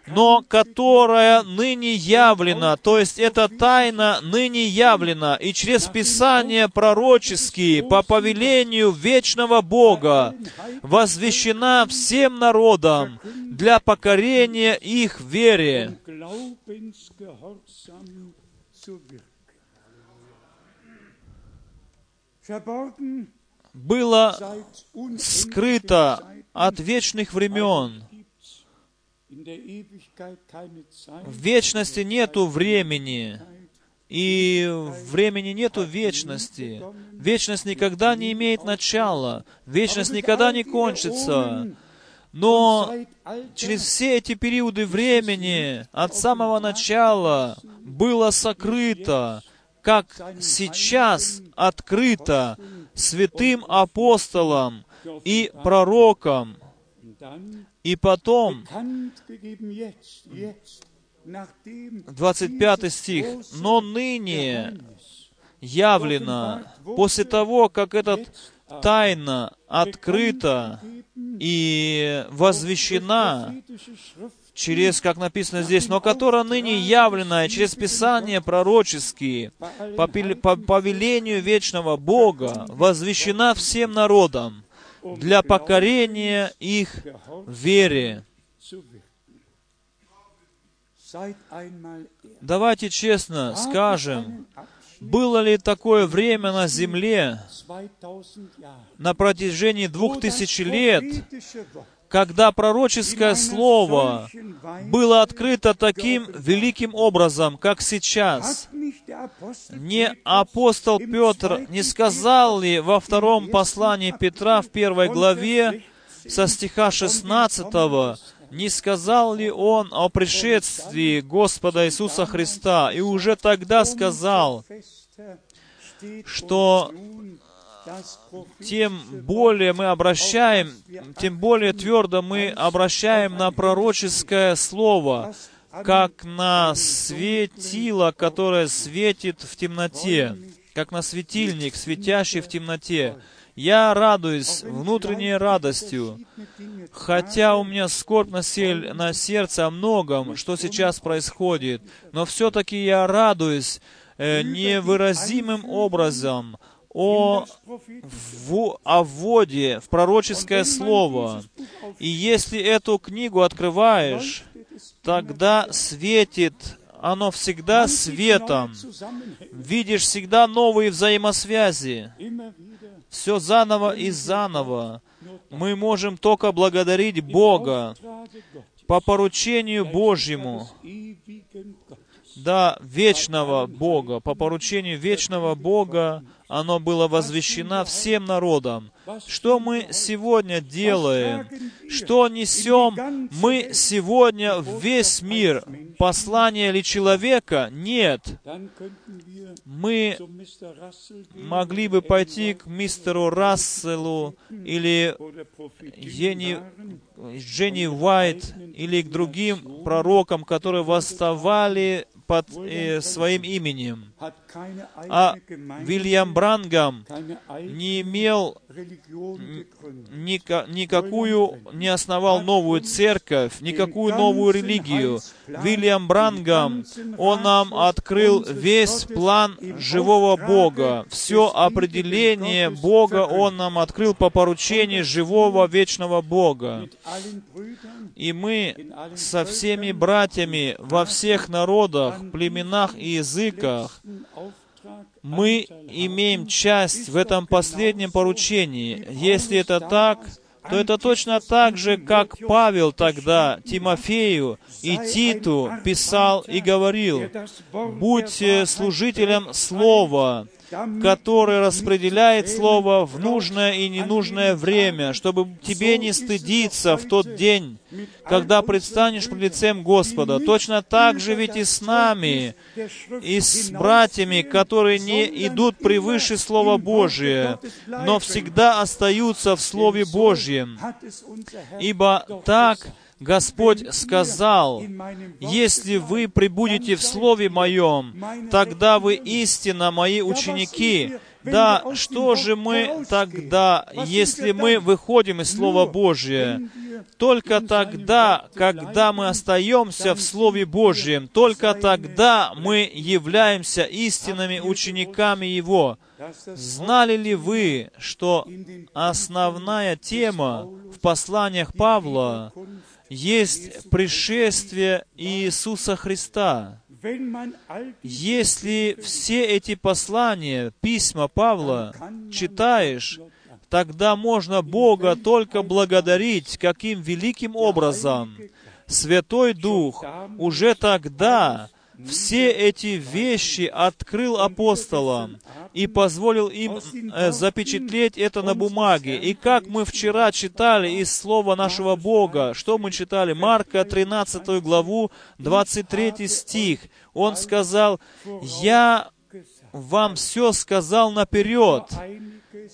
но которая ныне явлена, то есть эта тайна ныне явлена, и через Писания пророческие по повелению вечного Бога возвещена всем народам для покорения их вере. Было скрыто от вечных времен. В вечности нету времени. И времени нету вечности. Вечность никогда не имеет начала. Вечность никогда не кончится. Но через все эти периоды времени, от самого начала, было сокрыто, как сейчас открыто святым апостолам и пророкам. И потом, bekannt gegeben jetzt, jetzt, nachdem 25 стих, «Но ныне явлено, после того, как этот тайна открыта и возвещена через, как написано здесь, но которая ныне явлена через Писания пророческие, по, по повелению вечного Бога, возвещена всем народам для покорения их вере. Давайте честно скажем, было ли такое время на земле 2000 Jahre, на протяжении двух тысяч лет, когда пророческое слово было открыто таким великим образом, как сейчас. Не апостол Петр не сказал ли во втором послании Петра в первой главе со стиха 16, не сказал ли он о пришествии Господа Иисуса Христа? И уже тогда сказал, что тем более мы обращаем, тем более твердо мы обращаем на пророческое слово, как на светило, которое светит в темноте, как на светильник, светящий в темноте. Я радуюсь внутренней радостью, хотя у меня скорбь на, сель- на сердце о многом, что сейчас происходит, но все-таки я радуюсь э, невыразимым образом о, в, о вводе в пророческое слово. И если эту книгу открываешь, тогда светит оно всегда светом. Видишь всегда новые взаимосвязи. Все заново и заново. Мы можем только благодарить Бога по поручению Божьему. Да, вечного Бога, по поручению вечного Бога, оно было возвещено всем народам. Что мы сегодня делаем? Что несем мы сегодня в весь мир? Послание ли человека? Нет. Мы могли бы пойти к мистеру Расселу или Ени, Дженни Уайт или к другим пророкам, которые восставали под э, своим именем. А Вильям Брангам не имел ника, никакую, не основал новую церковь, никакую новую религию. Вильям Брангам, он нам открыл весь план живого Бога. Все определение Бога он нам открыл по поручению живого вечного Бога. И мы со всеми братьями во всех народах, племенах и языках мы имеем часть в этом последнем поручении. Если это так, то это точно так же, как Павел тогда Тимофею и Титу писал и говорил, «Будьте служителем Слова, который распределяет Слово в нужное и ненужное время, чтобы тебе не стыдиться в тот день, когда предстанешь пред лицем Господа. Точно так же ведь и с нами, и с братьями, которые не идут превыше Слова Божия, но всегда остаются в Слове Божьем. Ибо так Господь сказал, «Если вы прибудете в Слове Моем, тогда вы истинно Мои ученики». Да, что же мы тогда, если мы выходим из Слова Божия? Только тогда, когда мы остаемся в Слове Божьем, только тогда мы являемся истинными учениками Его. Знали ли вы, что основная тема в посланиях Павла есть пришествие Иисуса Христа. Если все эти послания, письма Павла читаешь, тогда можно Бога только благодарить, каким великим образом Святой Дух уже тогда все эти вещи открыл апостолам и позволил им э, запечатлеть это на бумаге. И как мы вчера читали из Слова нашего Бога, что мы читали? Марка 13 главу, 23 стих. Он сказал, «Я вам все сказал наперед».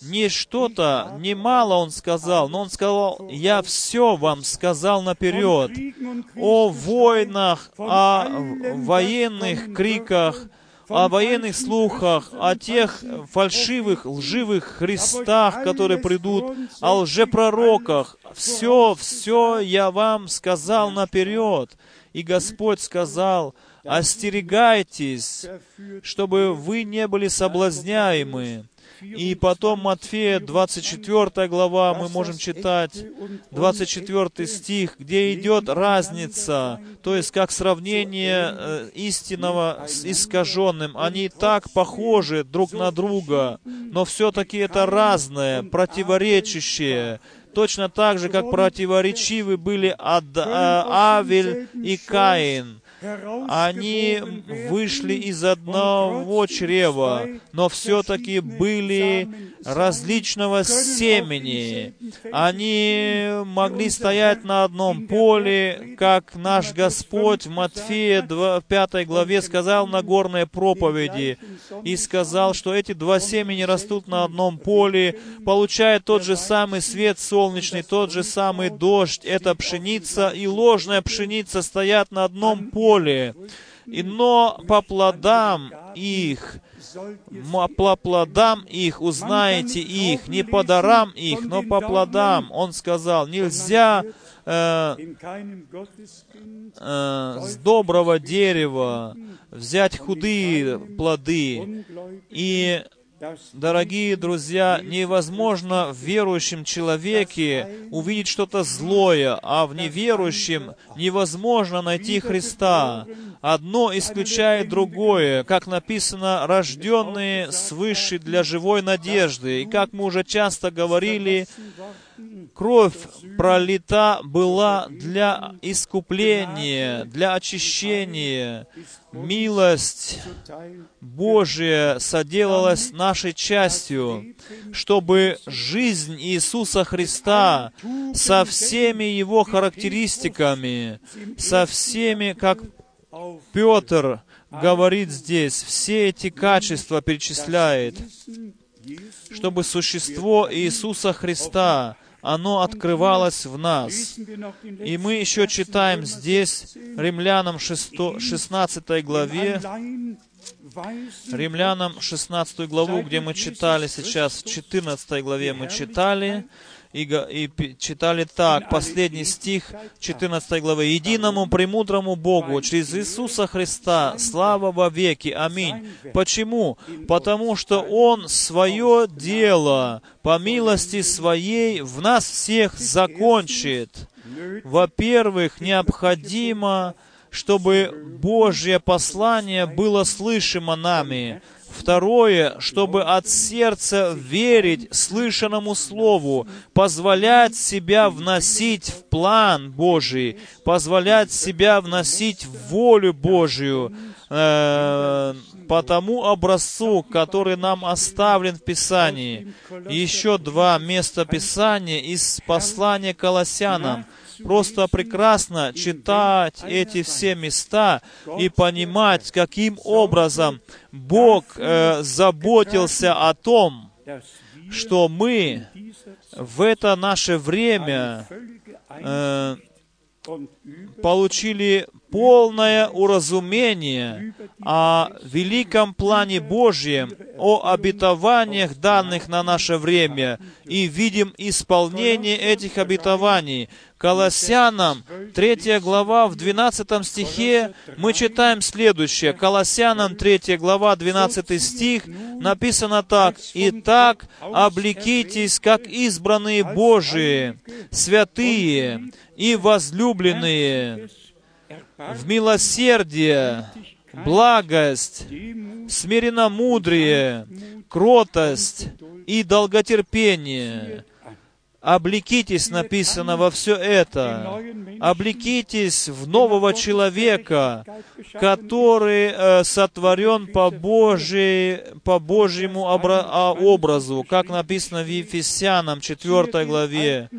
Не что-то, не мало он сказал, но он сказал, я все вам сказал наперед о войнах, о военных криках, о военных слухах, о тех фальшивых, лживых Христах, которые придут, о лжепророках. Все, все я вам сказал наперед. И Господь сказал, остерегайтесь, чтобы вы не были соблазняемы. И потом Матфея, 24 глава, мы можем читать 24 стих, где идет разница, то есть как сравнение э, истинного с искаженным. Они так похожи друг на друга, но все-таки это разное, противоречащее. Точно так же, как противоречивы были Ад, э, Авель и Каин они вышли из одного чрева, но все-таки были различного семени. Они могли стоять на одном поле, как наш Господь в Матфея 5 главе сказал на горной проповеди, и сказал, что эти два семени растут на одном поле, получают тот же самый свет солнечный, тот же самый дождь, это пшеница и ложная пшеница стоят на одном поле. И но по плодам их по плодам их узнаете их, не по дарам их, но по плодам. Он сказал, нельзя э, э, с доброго дерева взять худые плоды и Дорогие друзья, невозможно в верующем человеке увидеть что-то злое, а в неверующем невозможно найти Христа. Одно исключает другое, как написано, рожденные свыше для живой надежды. И как мы уже часто говорили, кровь пролита была для искупления, для очищения. Милость Божия соделалась нашей частью, чтобы жизнь Иисуса Христа со всеми Его характеристиками, со всеми, как Петр говорит здесь, все эти качества перечисляет, чтобы существо Иисуса Христа оно открывалось в нас. И мы еще читаем здесь, Римлянам 6, 16 главе, Римлянам 16 главу, где мы читали сейчас, в 14 главе мы читали, и, и читали так, последний стих 14 главы. «Единому премудрому Богу через Иисуса Христа слава во веки. Аминь». Почему? Потому что Он свое дело по милости Своей в нас всех закончит. Во-первых, необходимо чтобы Божье послание было слышимо нами. Второе, чтобы от сердца верить слышанному Слову, позволять себя вносить в план Божий, позволять себя вносить в волю Божию, э, по тому образцу, который нам оставлен в Писании. Еще два места Писания из послания Колоссянам – Просто прекрасно читать эти все места и понимать, каким образом Бог э, заботился о том, что мы в это наше время э, получили полное уразумение о великом плане Божьем, о обетованиях, данных на наше время, и видим исполнение этих обетований. Колоссянам, 3 глава, в 12 стихе мы читаем следующее. Колоссянам, 3 глава, 12 стих, написано так. «Итак, облекитесь, как избранные Божии, святые и возлюбленные, в милосердие, благость, смиренномудрие, кротость и долготерпение, Облекитесь, написано во все это. Облекитесь в нового человека, который э, сотворен по, Божьей, по Божьему обра- а, образу, как написано в Ефесянам 4 главе,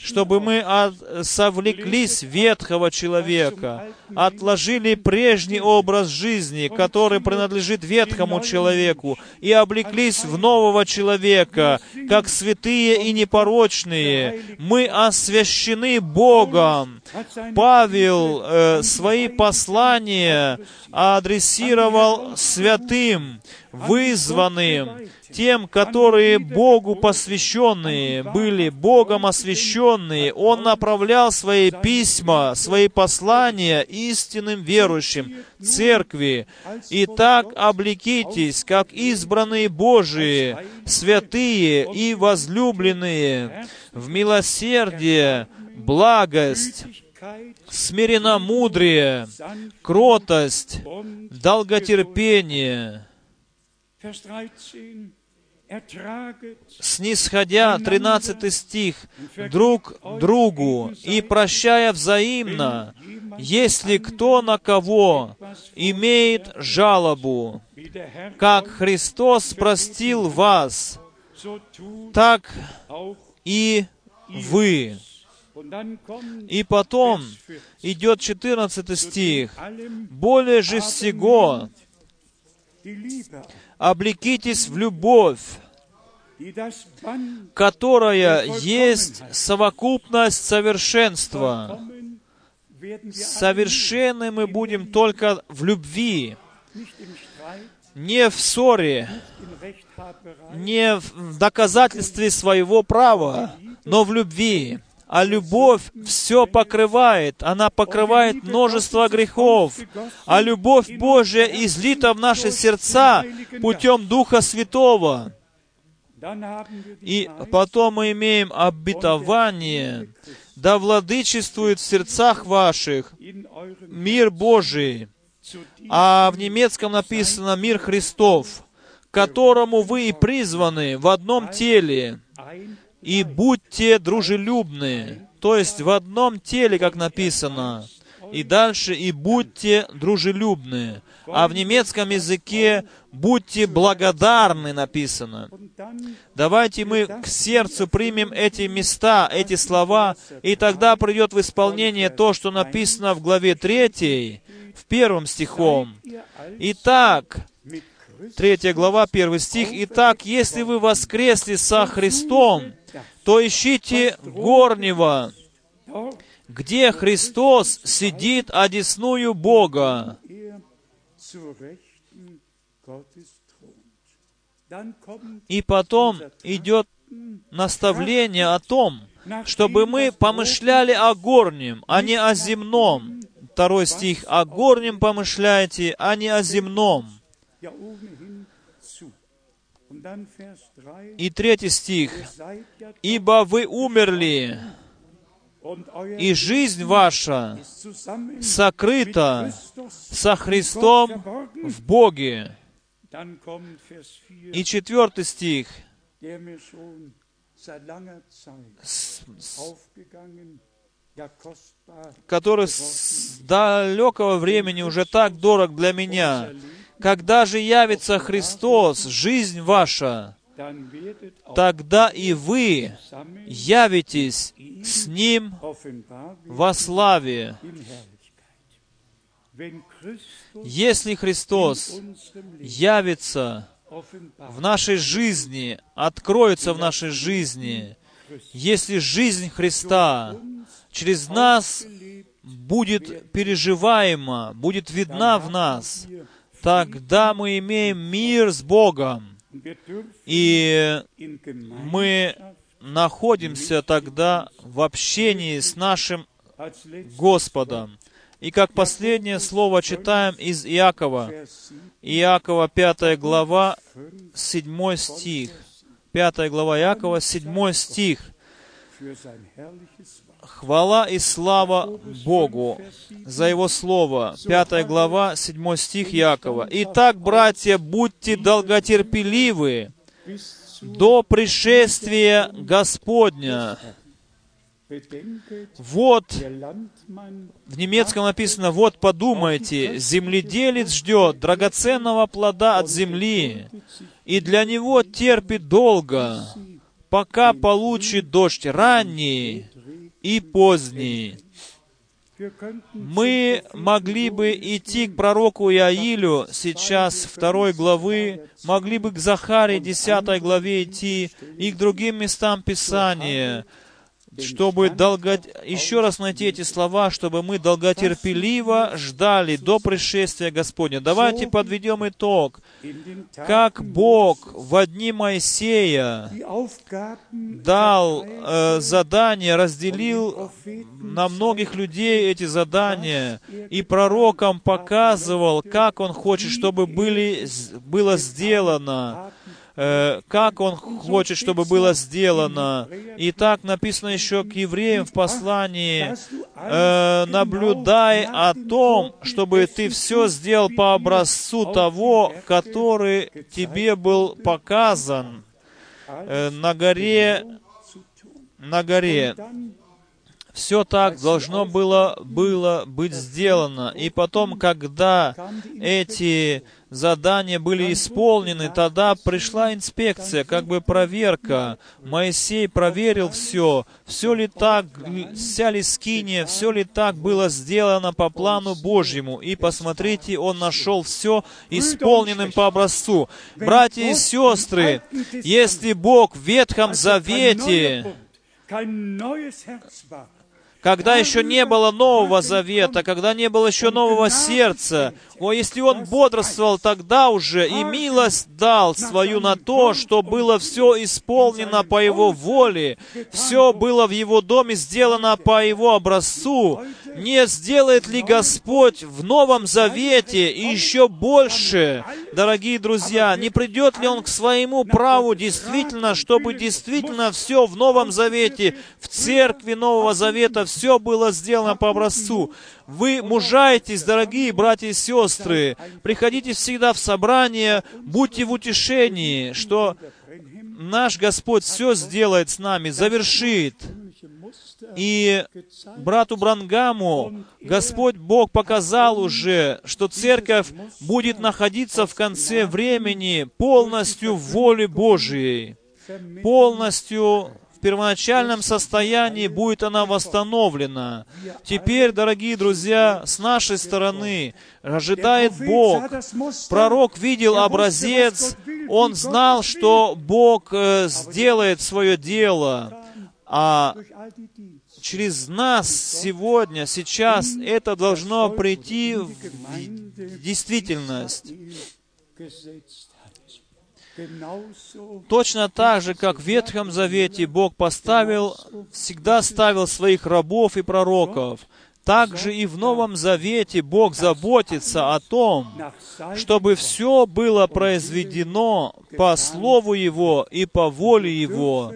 чтобы мы от, совлеклись ветхого человека, отложили прежний образ жизни, который принадлежит ветхому человеку, и облеклись в нового человека, как святые и непорочные, грешные, мы освящены Богом. Павел э, свои послания адресировал святым, вызванным, тем, которые Богу посвященные, были Богом освященные. Он направлял свои письма, свои послания истинным верующим, церкви. Итак, облекитесь, как избранные Божии, святые и возлюбленные, в милосердие, благость, смиренномудрие, кротость, долготерпение, снисходя, 13 стих, друг другу и прощая взаимно, если кто на кого имеет жалобу, как Христос простил вас, так и вы. И потом идет 14 стих. «Более же всего облекитесь в любовь, которая есть совокупность совершенства. Совершенны мы будем только в любви, не в ссоре, не в доказательстве своего права, но в любви. А любовь все покрывает. Она покрывает множество грехов. А любовь Божья излита в наши сердца путем Духа Святого. И потом мы имеем обетование, да владычествует в сердцах ваших мир Божий. А в немецком написано «мир Христов», которому вы и призваны в одном теле, и будьте дружелюбны. То есть в одном теле, как написано. И дальше «и будьте дружелюбны». А в немецком языке «будьте благодарны» написано. Давайте мы к сердцу примем эти места, эти слова, и тогда придет в исполнение то, что написано в главе 3, в первом стихом. Итак, третья глава, первый стих. «Итак, если вы воскресли со Христом, то ищите горнего, где Христос сидит одесную Бога. И потом идет наставление о том, чтобы мы помышляли о горнем, а не о земном. Второй стих. «О горнем помышляйте, а не о земном». И третий стих. «Ибо вы умерли, и жизнь ваша сокрыта со Христом в Боге». И четвертый стих, который с далекого времени уже так дорог для меня. Когда же явится Христос, жизнь ваша, тогда и вы явитесь с Ним во славе. Если Христос явится в нашей жизни, откроется в нашей жизни, если жизнь Христа через нас будет переживаема, будет видна в нас, тогда мы имеем мир с Богом. И мы находимся тогда в общении с нашим Господом. И как последнее слово читаем из Иакова. Иакова, 5 глава, 7 стих. 5 глава Иакова, 7 стих. Хвала и слава Богу за Его Слово. Пятая глава, седьмой стих Якова. «Итак, братья, будьте долготерпеливы до пришествия Господня». Вот, в немецком написано, вот подумайте, земледелец ждет драгоценного плода от земли, и для него терпит долго, пока получит дождь ранний и поздний. Мы могли бы идти к пророку Иаилю сейчас, второй главы, могли бы к Захаре, десятой главе идти, и к другим местам Писания, чтобы долго... еще раз найти эти слова, чтобы мы долготерпеливо ждали до пришествия Господня. Давайте подведем итог. Как Бог в одни Моисея дал э, задание, разделил на многих людей эти задания, и пророкам показывал, как Он хочет, чтобы были, было сделано Э, как Он хочет, чтобы было сделано. И так написано еще к евреям в послании, э, «Наблюдай о том, чтобы ты все сделал по образцу того, который тебе был показан э, на горе, на горе». Все так должно было, было быть сделано. И потом, когда эти задания были исполнены, тогда пришла инспекция, как бы проверка. Моисей проверил все, все ли так, вся ли скиния, все ли так было сделано по плану Божьему. И посмотрите, он нашел все исполненным по образцу. Братья и сестры, если Бог в Ветхом Завете когда еще не было Нового Завета, когда не было еще нового сердца. О, если он бодрствовал тогда уже и милость дал свою на то, что было все исполнено по его воле, все было в его доме сделано по его образцу, не сделает ли Господь в Новом Завете еще больше, дорогие друзья, не придет ли Он к своему праву действительно, чтобы действительно все в Новом Завете, в церкви Нового Завета, все было сделано по образцу. Вы мужаетесь, дорогие братья и сестры, приходите всегда в собрание, будьте в утешении, что наш Господь все сделает с нами, завершит. И брату Брангаму Господь Бог показал уже, что церковь будет находиться в конце времени полностью в воле Божией, полностью в первоначальном состоянии будет она восстановлена. Теперь, дорогие друзья, с нашей стороны ожидает Бог. Пророк видел образец, он знал, что Бог э, сделает свое дело, а через нас сегодня, сейчас это должно прийти в действительность. Точно так же, как в Ветхом Завете Бог поставил, всегда ставил своих рабов и пророков, также и в Новом Завете Бог заботится о том, чтобы все было произведено по Слову Его и по воле Его,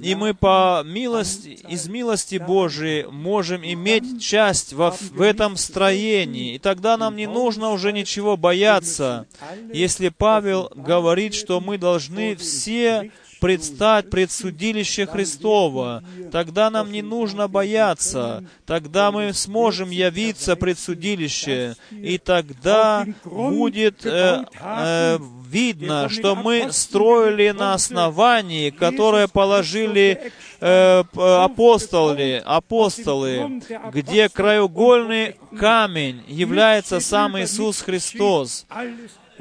и мы по милости, из милости Божией можем иметь часть во, в этом строении. И тогда нам не нужно уже ничего бояться. Если Павел говорит, что мы должны все предстать пред судилище Христова. Тогда нам не нужно бояться. Тогда мы сможем явиться пред судилище. И тогда будет э, э, видно, что мы строили на основании, которое положили э, апостолы, апостолы, где краеугольный камень является сам Иисус Христос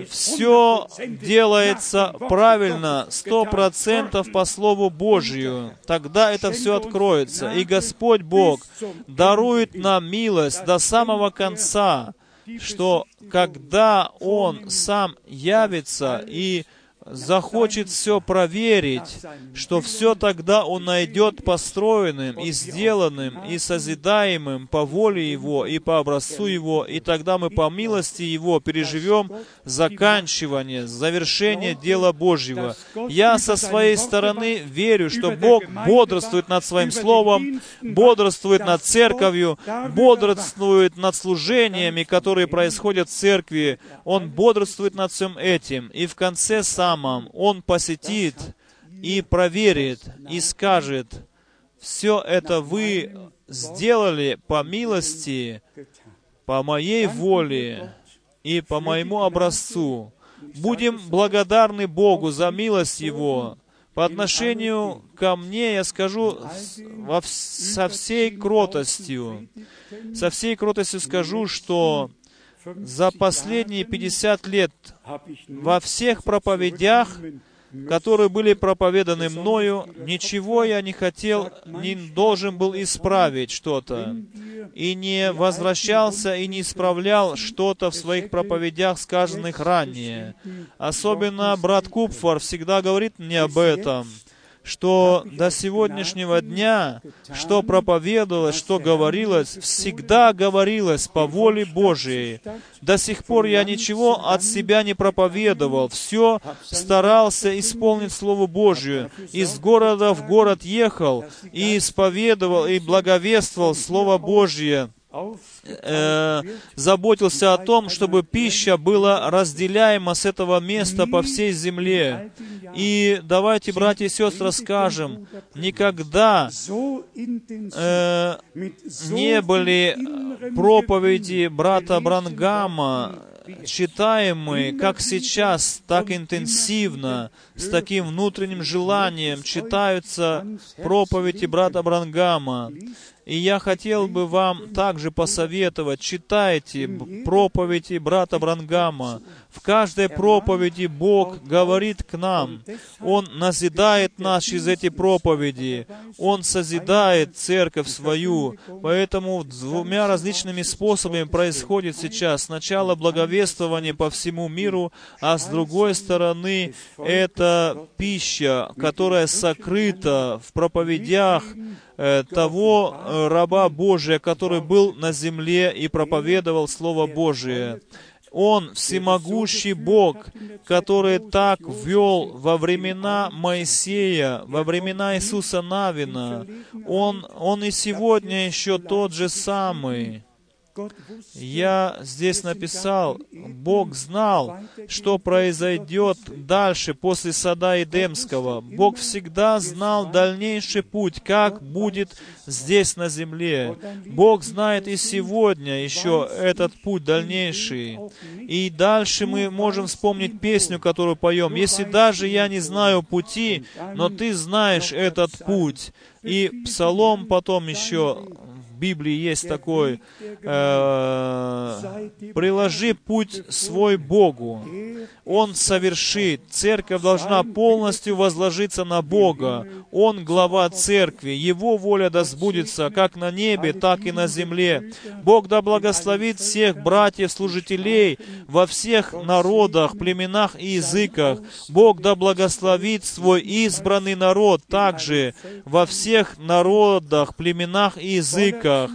все делается правильно, сто процентов по Слову Божью, тогда это все откроется. И Господь Бог дарует нам милость до самого конца, что когда Он сам явится и захочет все проверить, что все тогда он найдет построенным и сделанным и созидаемым по воле Его и по образцу Его, и тогда мы по милости Его переживем заканчивание, завершение дела Божьего. Я со своей стороны верю, что Бог бодрствует над Своим Словом, бодрствует над Церковью, бодрствует над служениями, которые происходят в Церкви. Он бодрствует над всем этим. И в конце сам храмом, он посетит и проверит, и скажет, все это вы сделали по милости, по моей воле и по моему образцу. Будем благодарны Богу за милость Его. По отношению ко мне я скажу со всей кротостью, со всей кротостью скажу, что за последние 50 лет во всех проповедях, которые были проповеданы мною, ничего я не хотел, не должен был исправить что-то, и не возвращался и не исправлял что-то в своих проповедях, сказанных ранее. Особенно брат Купфор всегда говорит мне об этом — что до сегодняшнего дня, что проповедовалось, что говорилось, всегда говорилось по воле Божией. До сих пор я ничего от себя не проповедовал, все старался исполнить Слово Божье. Из города в город ехал и исповедовал и благовествовал Слово Божье э, заботился о том, чтобы пища была разделяема с этого места по всей земле. И давайте, братья и сестры, скажем, никогда э, не были проповеди брата Брангама, читаемые, как сейчас, так интенсивно, с таким внутренним желанием читаются проповеди брата Брангама. И я хотел бы вам также посоветовать, читайте проповеди брата Брангама, В каждой проповеди Бог говорит к нам. Он назидает нас через эти проповеди. Он созидает церковь свою. Поэтому двумя различными способами происходит сейчас. Сначала благовествование по всему миру, а с другой стороны это пища, которая сокрыта в проповедях э, того э, раба Божия, который был на земле и проповедовал Слово Божие. Он всемогущий Бог, который так вел во времена Моисея, во времена Иисуса Навина. Он, он и сегодня еще тот же самый. Я здесь написал, Бог знал, что произойдет дальше после сада Эдемского. Бог всегда знал дальнейший путь, как будет здесь на земле. Бог знает и сегодня еще этот путь дальнейший. И дальше мы можем вспомнить песню, которую поем. «Если даже я не знаю пути, но ты знаешь этот путь». И псалом потом еще Библии есть такой, э, «Приложи путь свой Богу, Он совершит». Церковь должна полностью возложиться на Бога. Он глава церкви, Его воля да сбудется как на небе, так и на земле. Бог да благословит всех братьев-служителей во всех народах, племенах и языках. Бог да благословит свой избранный народ также во всех народах, племенах и языках ошибках,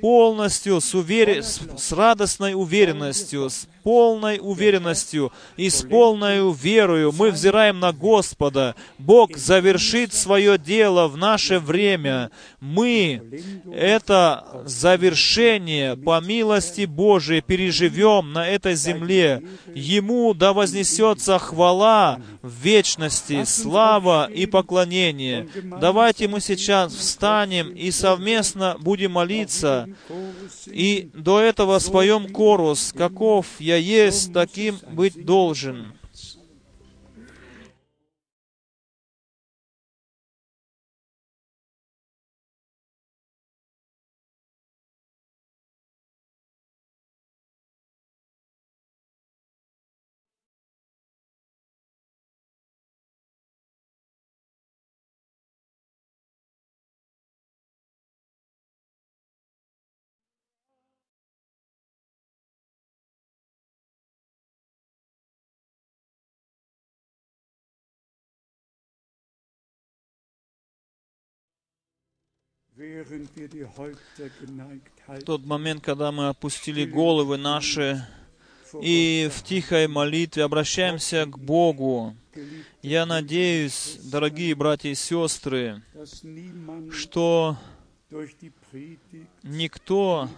полностью, с, увер... с, с радостной уверенностью, с полной уверенностью и с полной верою мы взираем на Господа. Бог завершит свое дело в наше время. Мы это завершение по милости Божией переживем на этой земле. Ему да вознесется хвала в вечности, слава и поклонение. Давайте мы сейчас встанем и совместно будем молиться. И до этого споем корус «Каков я есть, таким быть должен». В тот момент, когда мы опустили головы наши и в тихой молитве обращаемся к Богу, я надеюсь, дорогие братья и сестры, что никто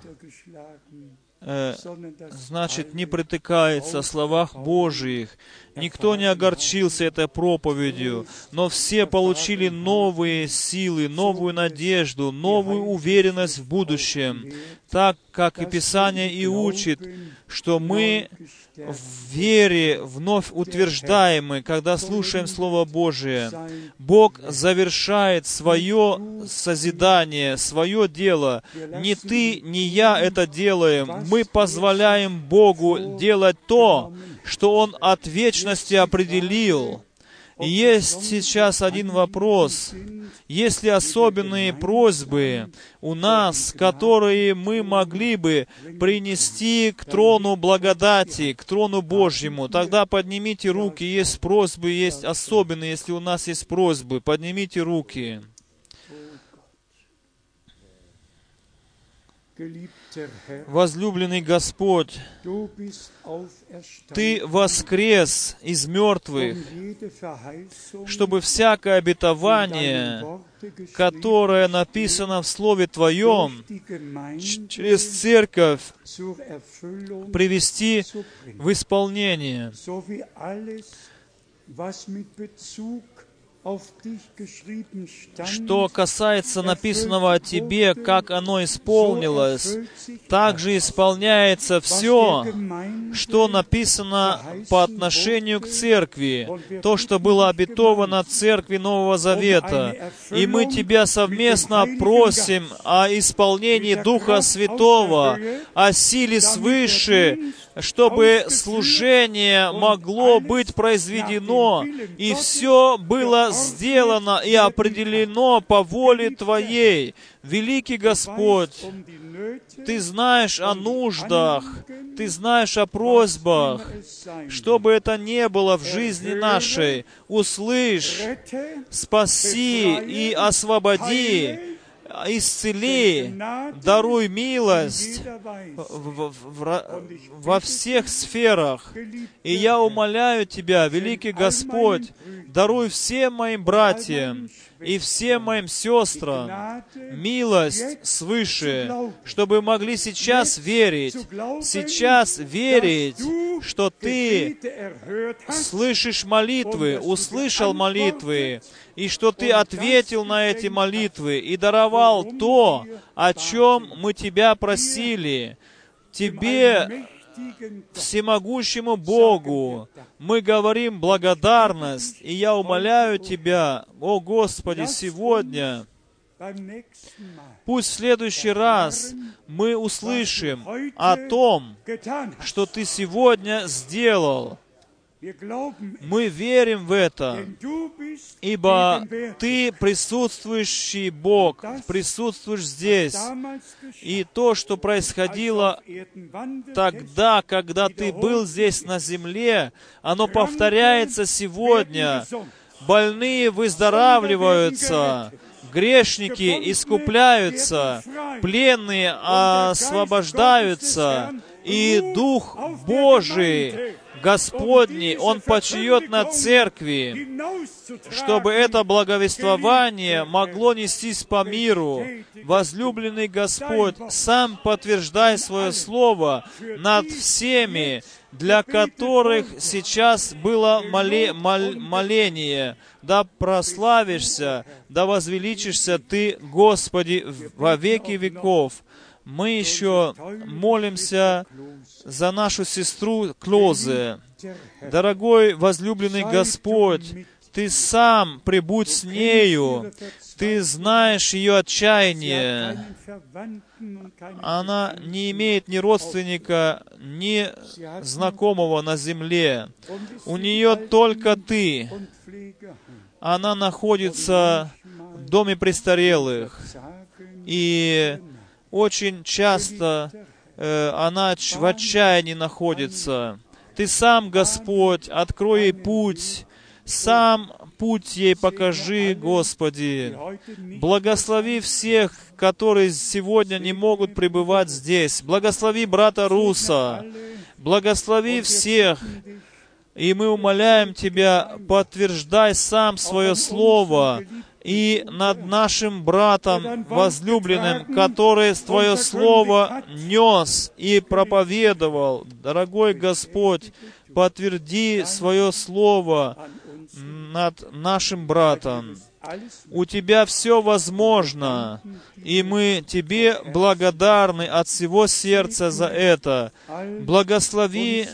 значит, не притыкается о словах Божьих. Никто не огорчился этой проповедью, но все получили новые силы, новую надежду, новую уверенность в будущем, так как и Писание и учит, что мы в вере вновь утверждаемы, когда слушаем Слово Божие. Бог завершает свое созидание, свое дело. Не ты, не я это делаем. Мы позволяем Богу делать то, что Он от вечности определил. Есть сейчас один вопрос. Есть ли особенные просьбы у нас, которые мы могли бы принести к трону благодати, к трону Божьему? Тогда поднимите руки. Есть просьбы, есть особенные. Если у нас есть просьбы, поднимите руки. Возлюбленный Господь, Ты воскрес из мертвых, чтобы всякое обетование, которое написано в Слове Твоем, через церковь привести в исполнение что касается написанного о тебе, как оно исполнилось, также исполняется все, что написано по отношению к церкви, то, что было обетовано церкви Нового Завета. И мы Тебя совместно просим о исполнении Духа Святого, о силе свыше, чтобы служение могло быть произведено, и все было сделано и определено по воле Твоей. Великий Господь, Ты знаешь о нуждах, Ты знаешь о просьбах, что бы это ни было в жизни нашей, услышь, спаси и освободи, исцели, даруй милость в, в, во всех сферах. И я умоляю Тебя, великий Господь, даруй всем моим братьям и всем моим сестрам милость свыше, чтобы могли сейчас верить, сейчас верить, что Ты слышишь молитвы, услышал молитвы, и что Ты ответил на эти молитвы и даровал то, о чем мы Тебя просили. Тебе, всемогущему Богу, мы говорим благодарность, и я умоляю Тебя, о Господи, сегодня, Пусть в следующий раз мы услышим о том, что Ты сегодня сделал, мы верим в это, ибо Ты присутствующий Бог, присутствуешь здесь. И то, что происходило тогда, когда Ты был здесь на земле, оно повторяется сегодня. Больные выздоравливаются, грешники искупляются, пленные освобождаются, и Дух Божий Господний, Он почиет на церкви, чтобы это благовествование могло нестись по миру. Возлюбленный Господь, сам подтверждай свое слово над всеми, для которых сейчас было моле, мол, моление. Да прославишься, да возвеличишься Ты, Господи, во веки веков мы еще молимся за нашу сестру Клозе. Дорогой возлюбленный Господь, Ты сам прибудь с нею. Ты знаешь ее отчаяние. Она не имеет ни родственника, ни знакомого на земле. У нее только Ты. Она находится в доме престарелых. И очень часто э, она в отчаянии находится. Ты сам, Господь, открой ей путь, сам путь ей покажи, Господи. Благослови всех, которые сегодня не могут пребывать здесь. Благослови брата Руса. Благослови всех. И мы умоляем Тебя, подтверждай сам свое слово, и над нашим братом возлюбленным, который Твое Слово нес и проповедовал. Дорогой Господь, подтверди свое Слово над нашим братом. У Тебя все возможно, и мы Тебе благодарны от всего сердца за это. Благослови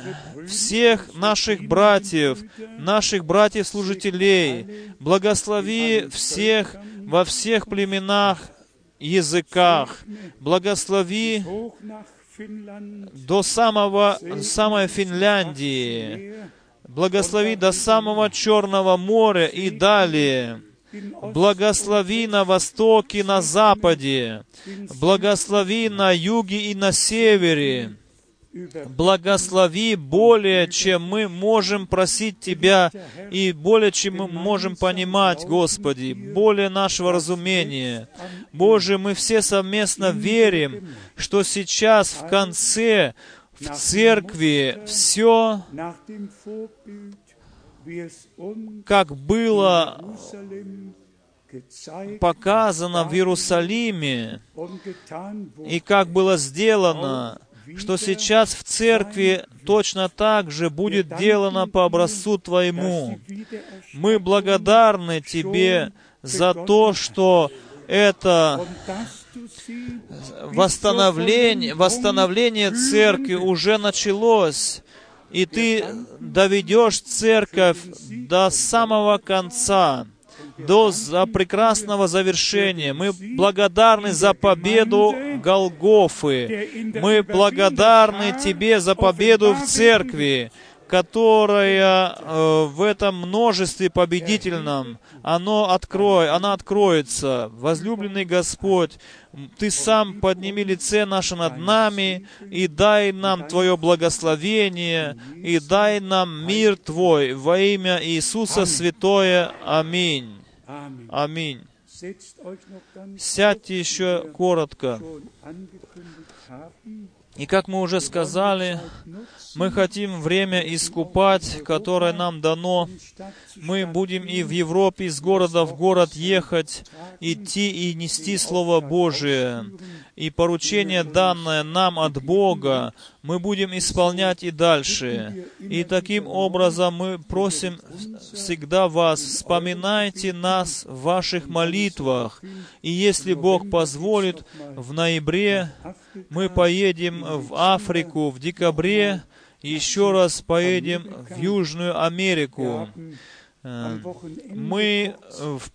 всех наших братьев, наших братьев-служителей. Благослови всех во всех племенах, языках. Благослови до самого, самой Финляндии. Благослови до самого Черного моря и далее. Благослови на востоке и на западе. Благослови на юге и на севере. Благослови более, чем мы можем просить Тебя, и более, чем мы можем понимать, Господи, более нашего разумения. Боже, мы все совместно верим, что сейчас в конце в церкви все как было показано в Иерусалиме, и как было сделано что сейчас в церкви точно так же будет делано по образцу Твоему. Мы благодарны Тебе за то, что это восстановление, восстановление церкви уже началось, и Ты доведешь церковь до самого конца до прекрасного завершения. Мы благодарны за победу Голгофы. Мы благодарны Тебе за победу в церкви, которая э, в этом множестве победительном, оно открой, она откроется. Возлюбленный Господь, Ты сам подними лице наше над нами и дай нам Твое благословение, и дай нам мир Твой во имя Иисуса Святое. Аминь. Аминь. Сядьте еще коротко. И как мы уже сказали, мы хотим время искупать, которое нам дано. Мы будем и в Европе, из города в город ехать, идти и нести Слово Божие. И поручение, данное нам от Бога, мы будем исполнять и дальше. И таким образом мы просим всегда вас, вспоминайте нас в ваших молитвах. И если Бог позволит, в ноябре мы поедем в Африку, в декабре еще раз поедем в Южную Америку. Э, мы в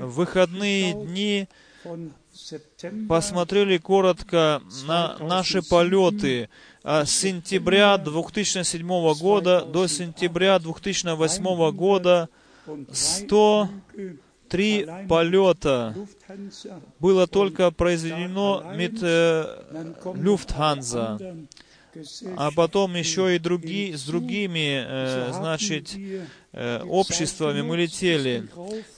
выходные дни посмотрели коротко на наши полеты с сентября 2007 года до сентября 2008 года 103 полета было только произведено mit Люфтханза а потом еще и другие, с другими, э, значит, э, обществами мы летели.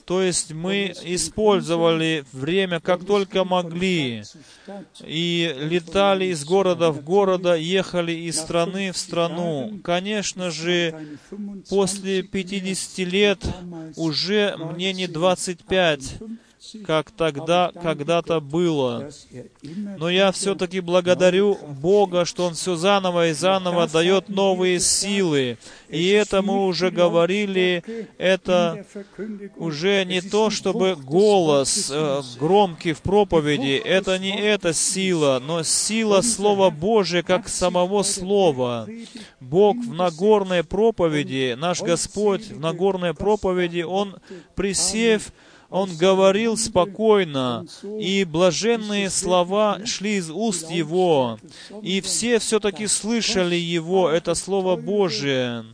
То есть мы использовали время как только могли. И летали из города в города, ехали из страны в страну. Конечно же, после 50 лет уже мне не 25, как тогда когда-то было. Но я все-таки благодарю Бога, что Он все заново и заново дает новые силы. И это мы уже говорили, это уже не то, чтобы голос э, громкий в проповеди, это не эта сила, но сила Слова Божия, как самого Слова. Бог в Нагорной проповеди, наш Господь в Нагорной проповеди, Он, присев, он говорил спокойно, и блаженные слова шли из уст его, и все все-таки слышали его, это Слово Божие.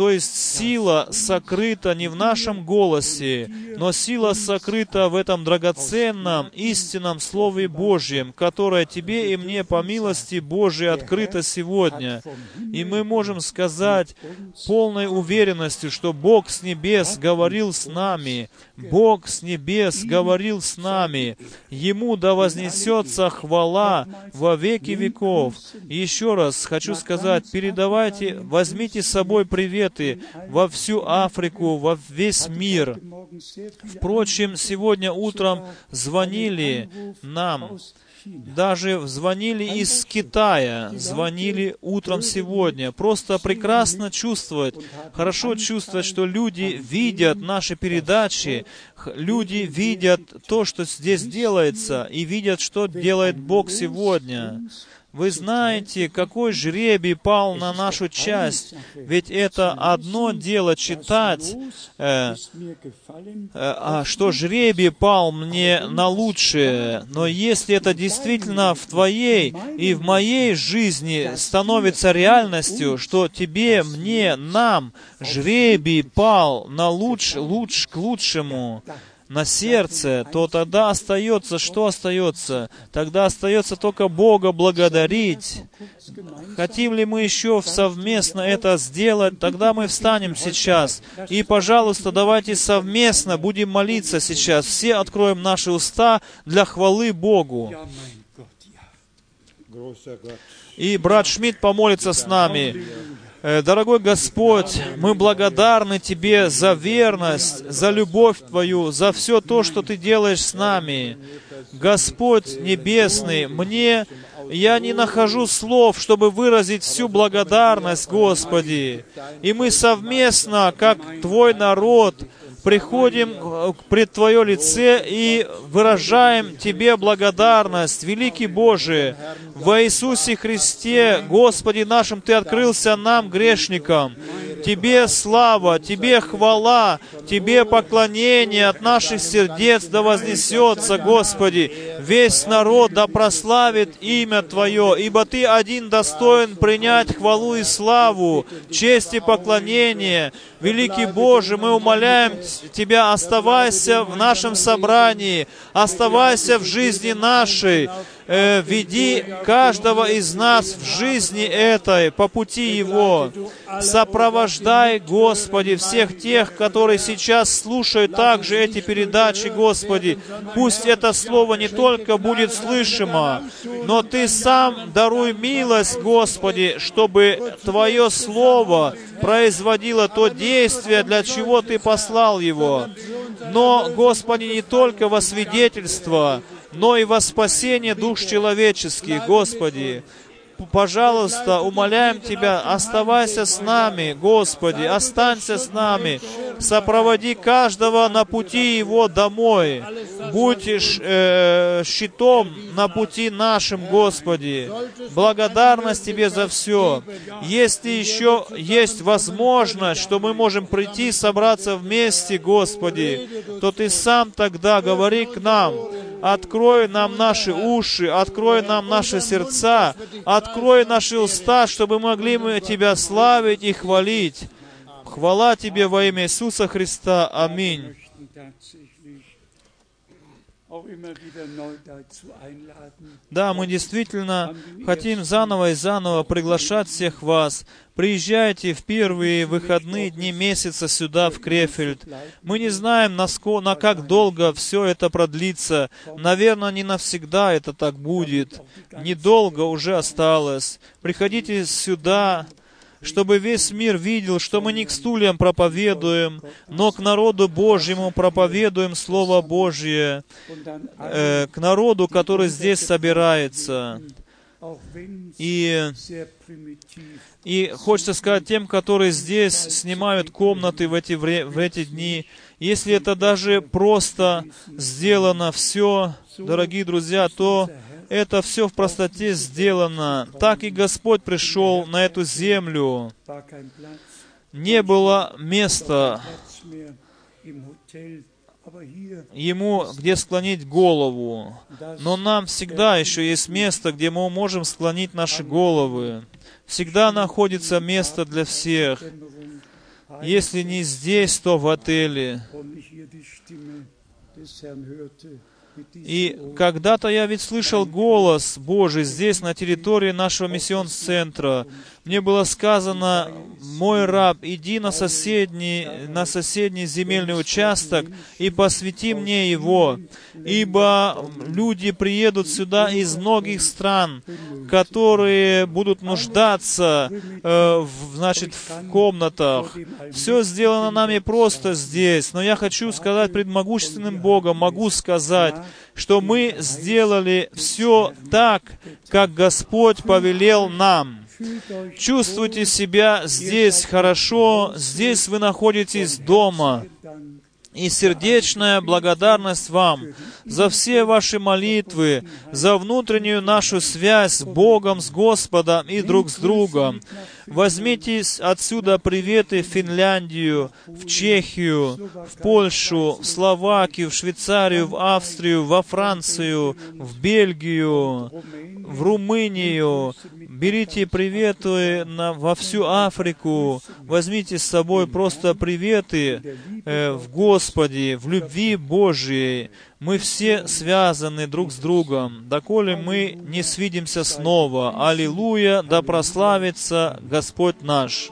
То есть сила сокрыта не в нашем голосе, но сила сокрыта в этом драгоценном, истинном Слове Божьем, которое тебе и мне по милости Божией открыто сегодня. И мы можем сказать полной уверенностью, что Бог с небес говорил с нами, Бог с небес говорил с нами. Ему да вознесется хвала во веки веков. еще раз хочу сказать, передавайте, возьмите с собой приветы во всю Африку, во весь мир. Впрочем, сегодня утром звонили нам даже звонили из Китая, звонили утром сегодня. Просто прекрасно чувствовать, хорошо чувствовать, что люди видят наши передачи, люди видят то, что здесь делается, и видят, что делает Бог сегодня. Вы знаете, какой жребий пал на нашу часть, ведь это одно дело читать, э, э, а что жребий пал мне на лучшее, но если это действительно в твоей и в моей жизни становится реальностью, что тебе, мне, нам жребий пал на луч, луч к лучшему, на сердце, то тогда остается, что остается? Тогда остается только Бога благодарить. Хотим ли мы еще совместно это сделать? Тогда мы встанем сейчас. И, пожалуйста, давайте совместно будем молиться сейчас. Все откроем наши уста для хвалы Богу. И брат Шмидт помолится с нами. Э, дорогой Господь, мы благодарны Тебе за верность, за любовь Твою, за все то, что Ты делаешь с нами. Господь Небесный, мне Я не нахожу слов, чтобы выразить всю благодарность, Господи. И мы совместно, как Твой народ, приходим э, пред Твое лице и выражаем Тебе благодарность, великий Боже, во Иисусе Христе, Господи нашим, Ты открылся нам, грешникам. Тебе слава, Тебе хвала, Тебе поклонение от наших сердец да вознесется, Господи. Весь народ да прославит имя Твое, ибо Ты один достоин принять хвалу и славу, честь и поклонение. Великий Боже, мы умоляем Тебя, оставайся в нашем собрании, оставайся в жизни нашей, э, веди каждого из нас в жизни этой, по пути Его. Сопровождай, Господи, всех тех, которые сейчас слушают также эти передачи, Господи. Пусть это Слово не только будет слышимо, но Ты сам даруй милость, Господи, чтобы Твое Слово производило то действие, для чего Ты послал его. Но, Господи, не только во свидетельство, но и во спасение душ человеческих, Господи пожалуйста, умоляем Тебя, оставайся с нами, Господи, останься с нами, сопроводи каждого на пути его домой, будь э, щитом на пути нашим, Господи. Благодарность Тебе за все. Если еще есть возможность, что мы можем прийти, собраться вместе, Господи, то Ты сам тогда говори к нам, открой нам наши уши, открой нам наши сердца, открой наши уста, чтобы могли мы Тебя славить и хвалить. Хвала Тебе во имя Иисуса Христа. Аминь. Да, мы действительно хотим заново и заново приглашать всех вас. Приезжайте в первые выходные дни месяца сюда, в Крефельд. Мы не знаем, насколько, на как долго все это продлится. Наверное, не навсегда это так будет. Недолго уже осталось. Приходите сюда, чтобы весь мир видел, что мы не к стульям проповедуем, но к народу Божьему проповедуем Слово Божье, э, к народу, который здесь собирается. И, и хочется сказать тем, которые здесь снимают комнаты в эти, в эти дни, если это даже просто сделано все, дорогие друзья, то это все в простоте сделано. Так и Господь пришел на эту землю. Не было места Ему, где склонить голову. Но нам всегда еще есть место, где мы можем склонить наши головы. Всегда находится место для всех. Если не здесь, то в отеле. И когда-то я ведь слышал голос Божий здесь, на территории нашего миссион-центра. Мне было сказано, мой раб, иди на соседний, на соседний земельный участок и посвяти мне его, ибо люди приедут сюда из многих стран, которые будут нуждаться, э, в, значит, в комнатах. Все сделано нами просто здесь, но я хочу сказать пред могущественным Богом, могу сказать, что мы сделали все так, как Господь повелел нам. Чувствуйте себя здесь хорошо, здесь вы находитесь дома и сердечная благодарность вам за все ваши молитвы, за внутреннюю нашу связь с Богом, с Господом и друг с другом. Возьмите отсюда приветы в Финляндию, в Чехию, в Польшу, в Словакию, в Швейцарию, в Австрию, во Францию, в Бельгию, в Румынию. Берите приветы на, во всю Африку. Возьмите с собой просто приветы э, в Господе, в любви Божьей. Мы все связаны друг с другом, доколе мы не свидимся снова. Аллилуйя, да прославится Господь наш.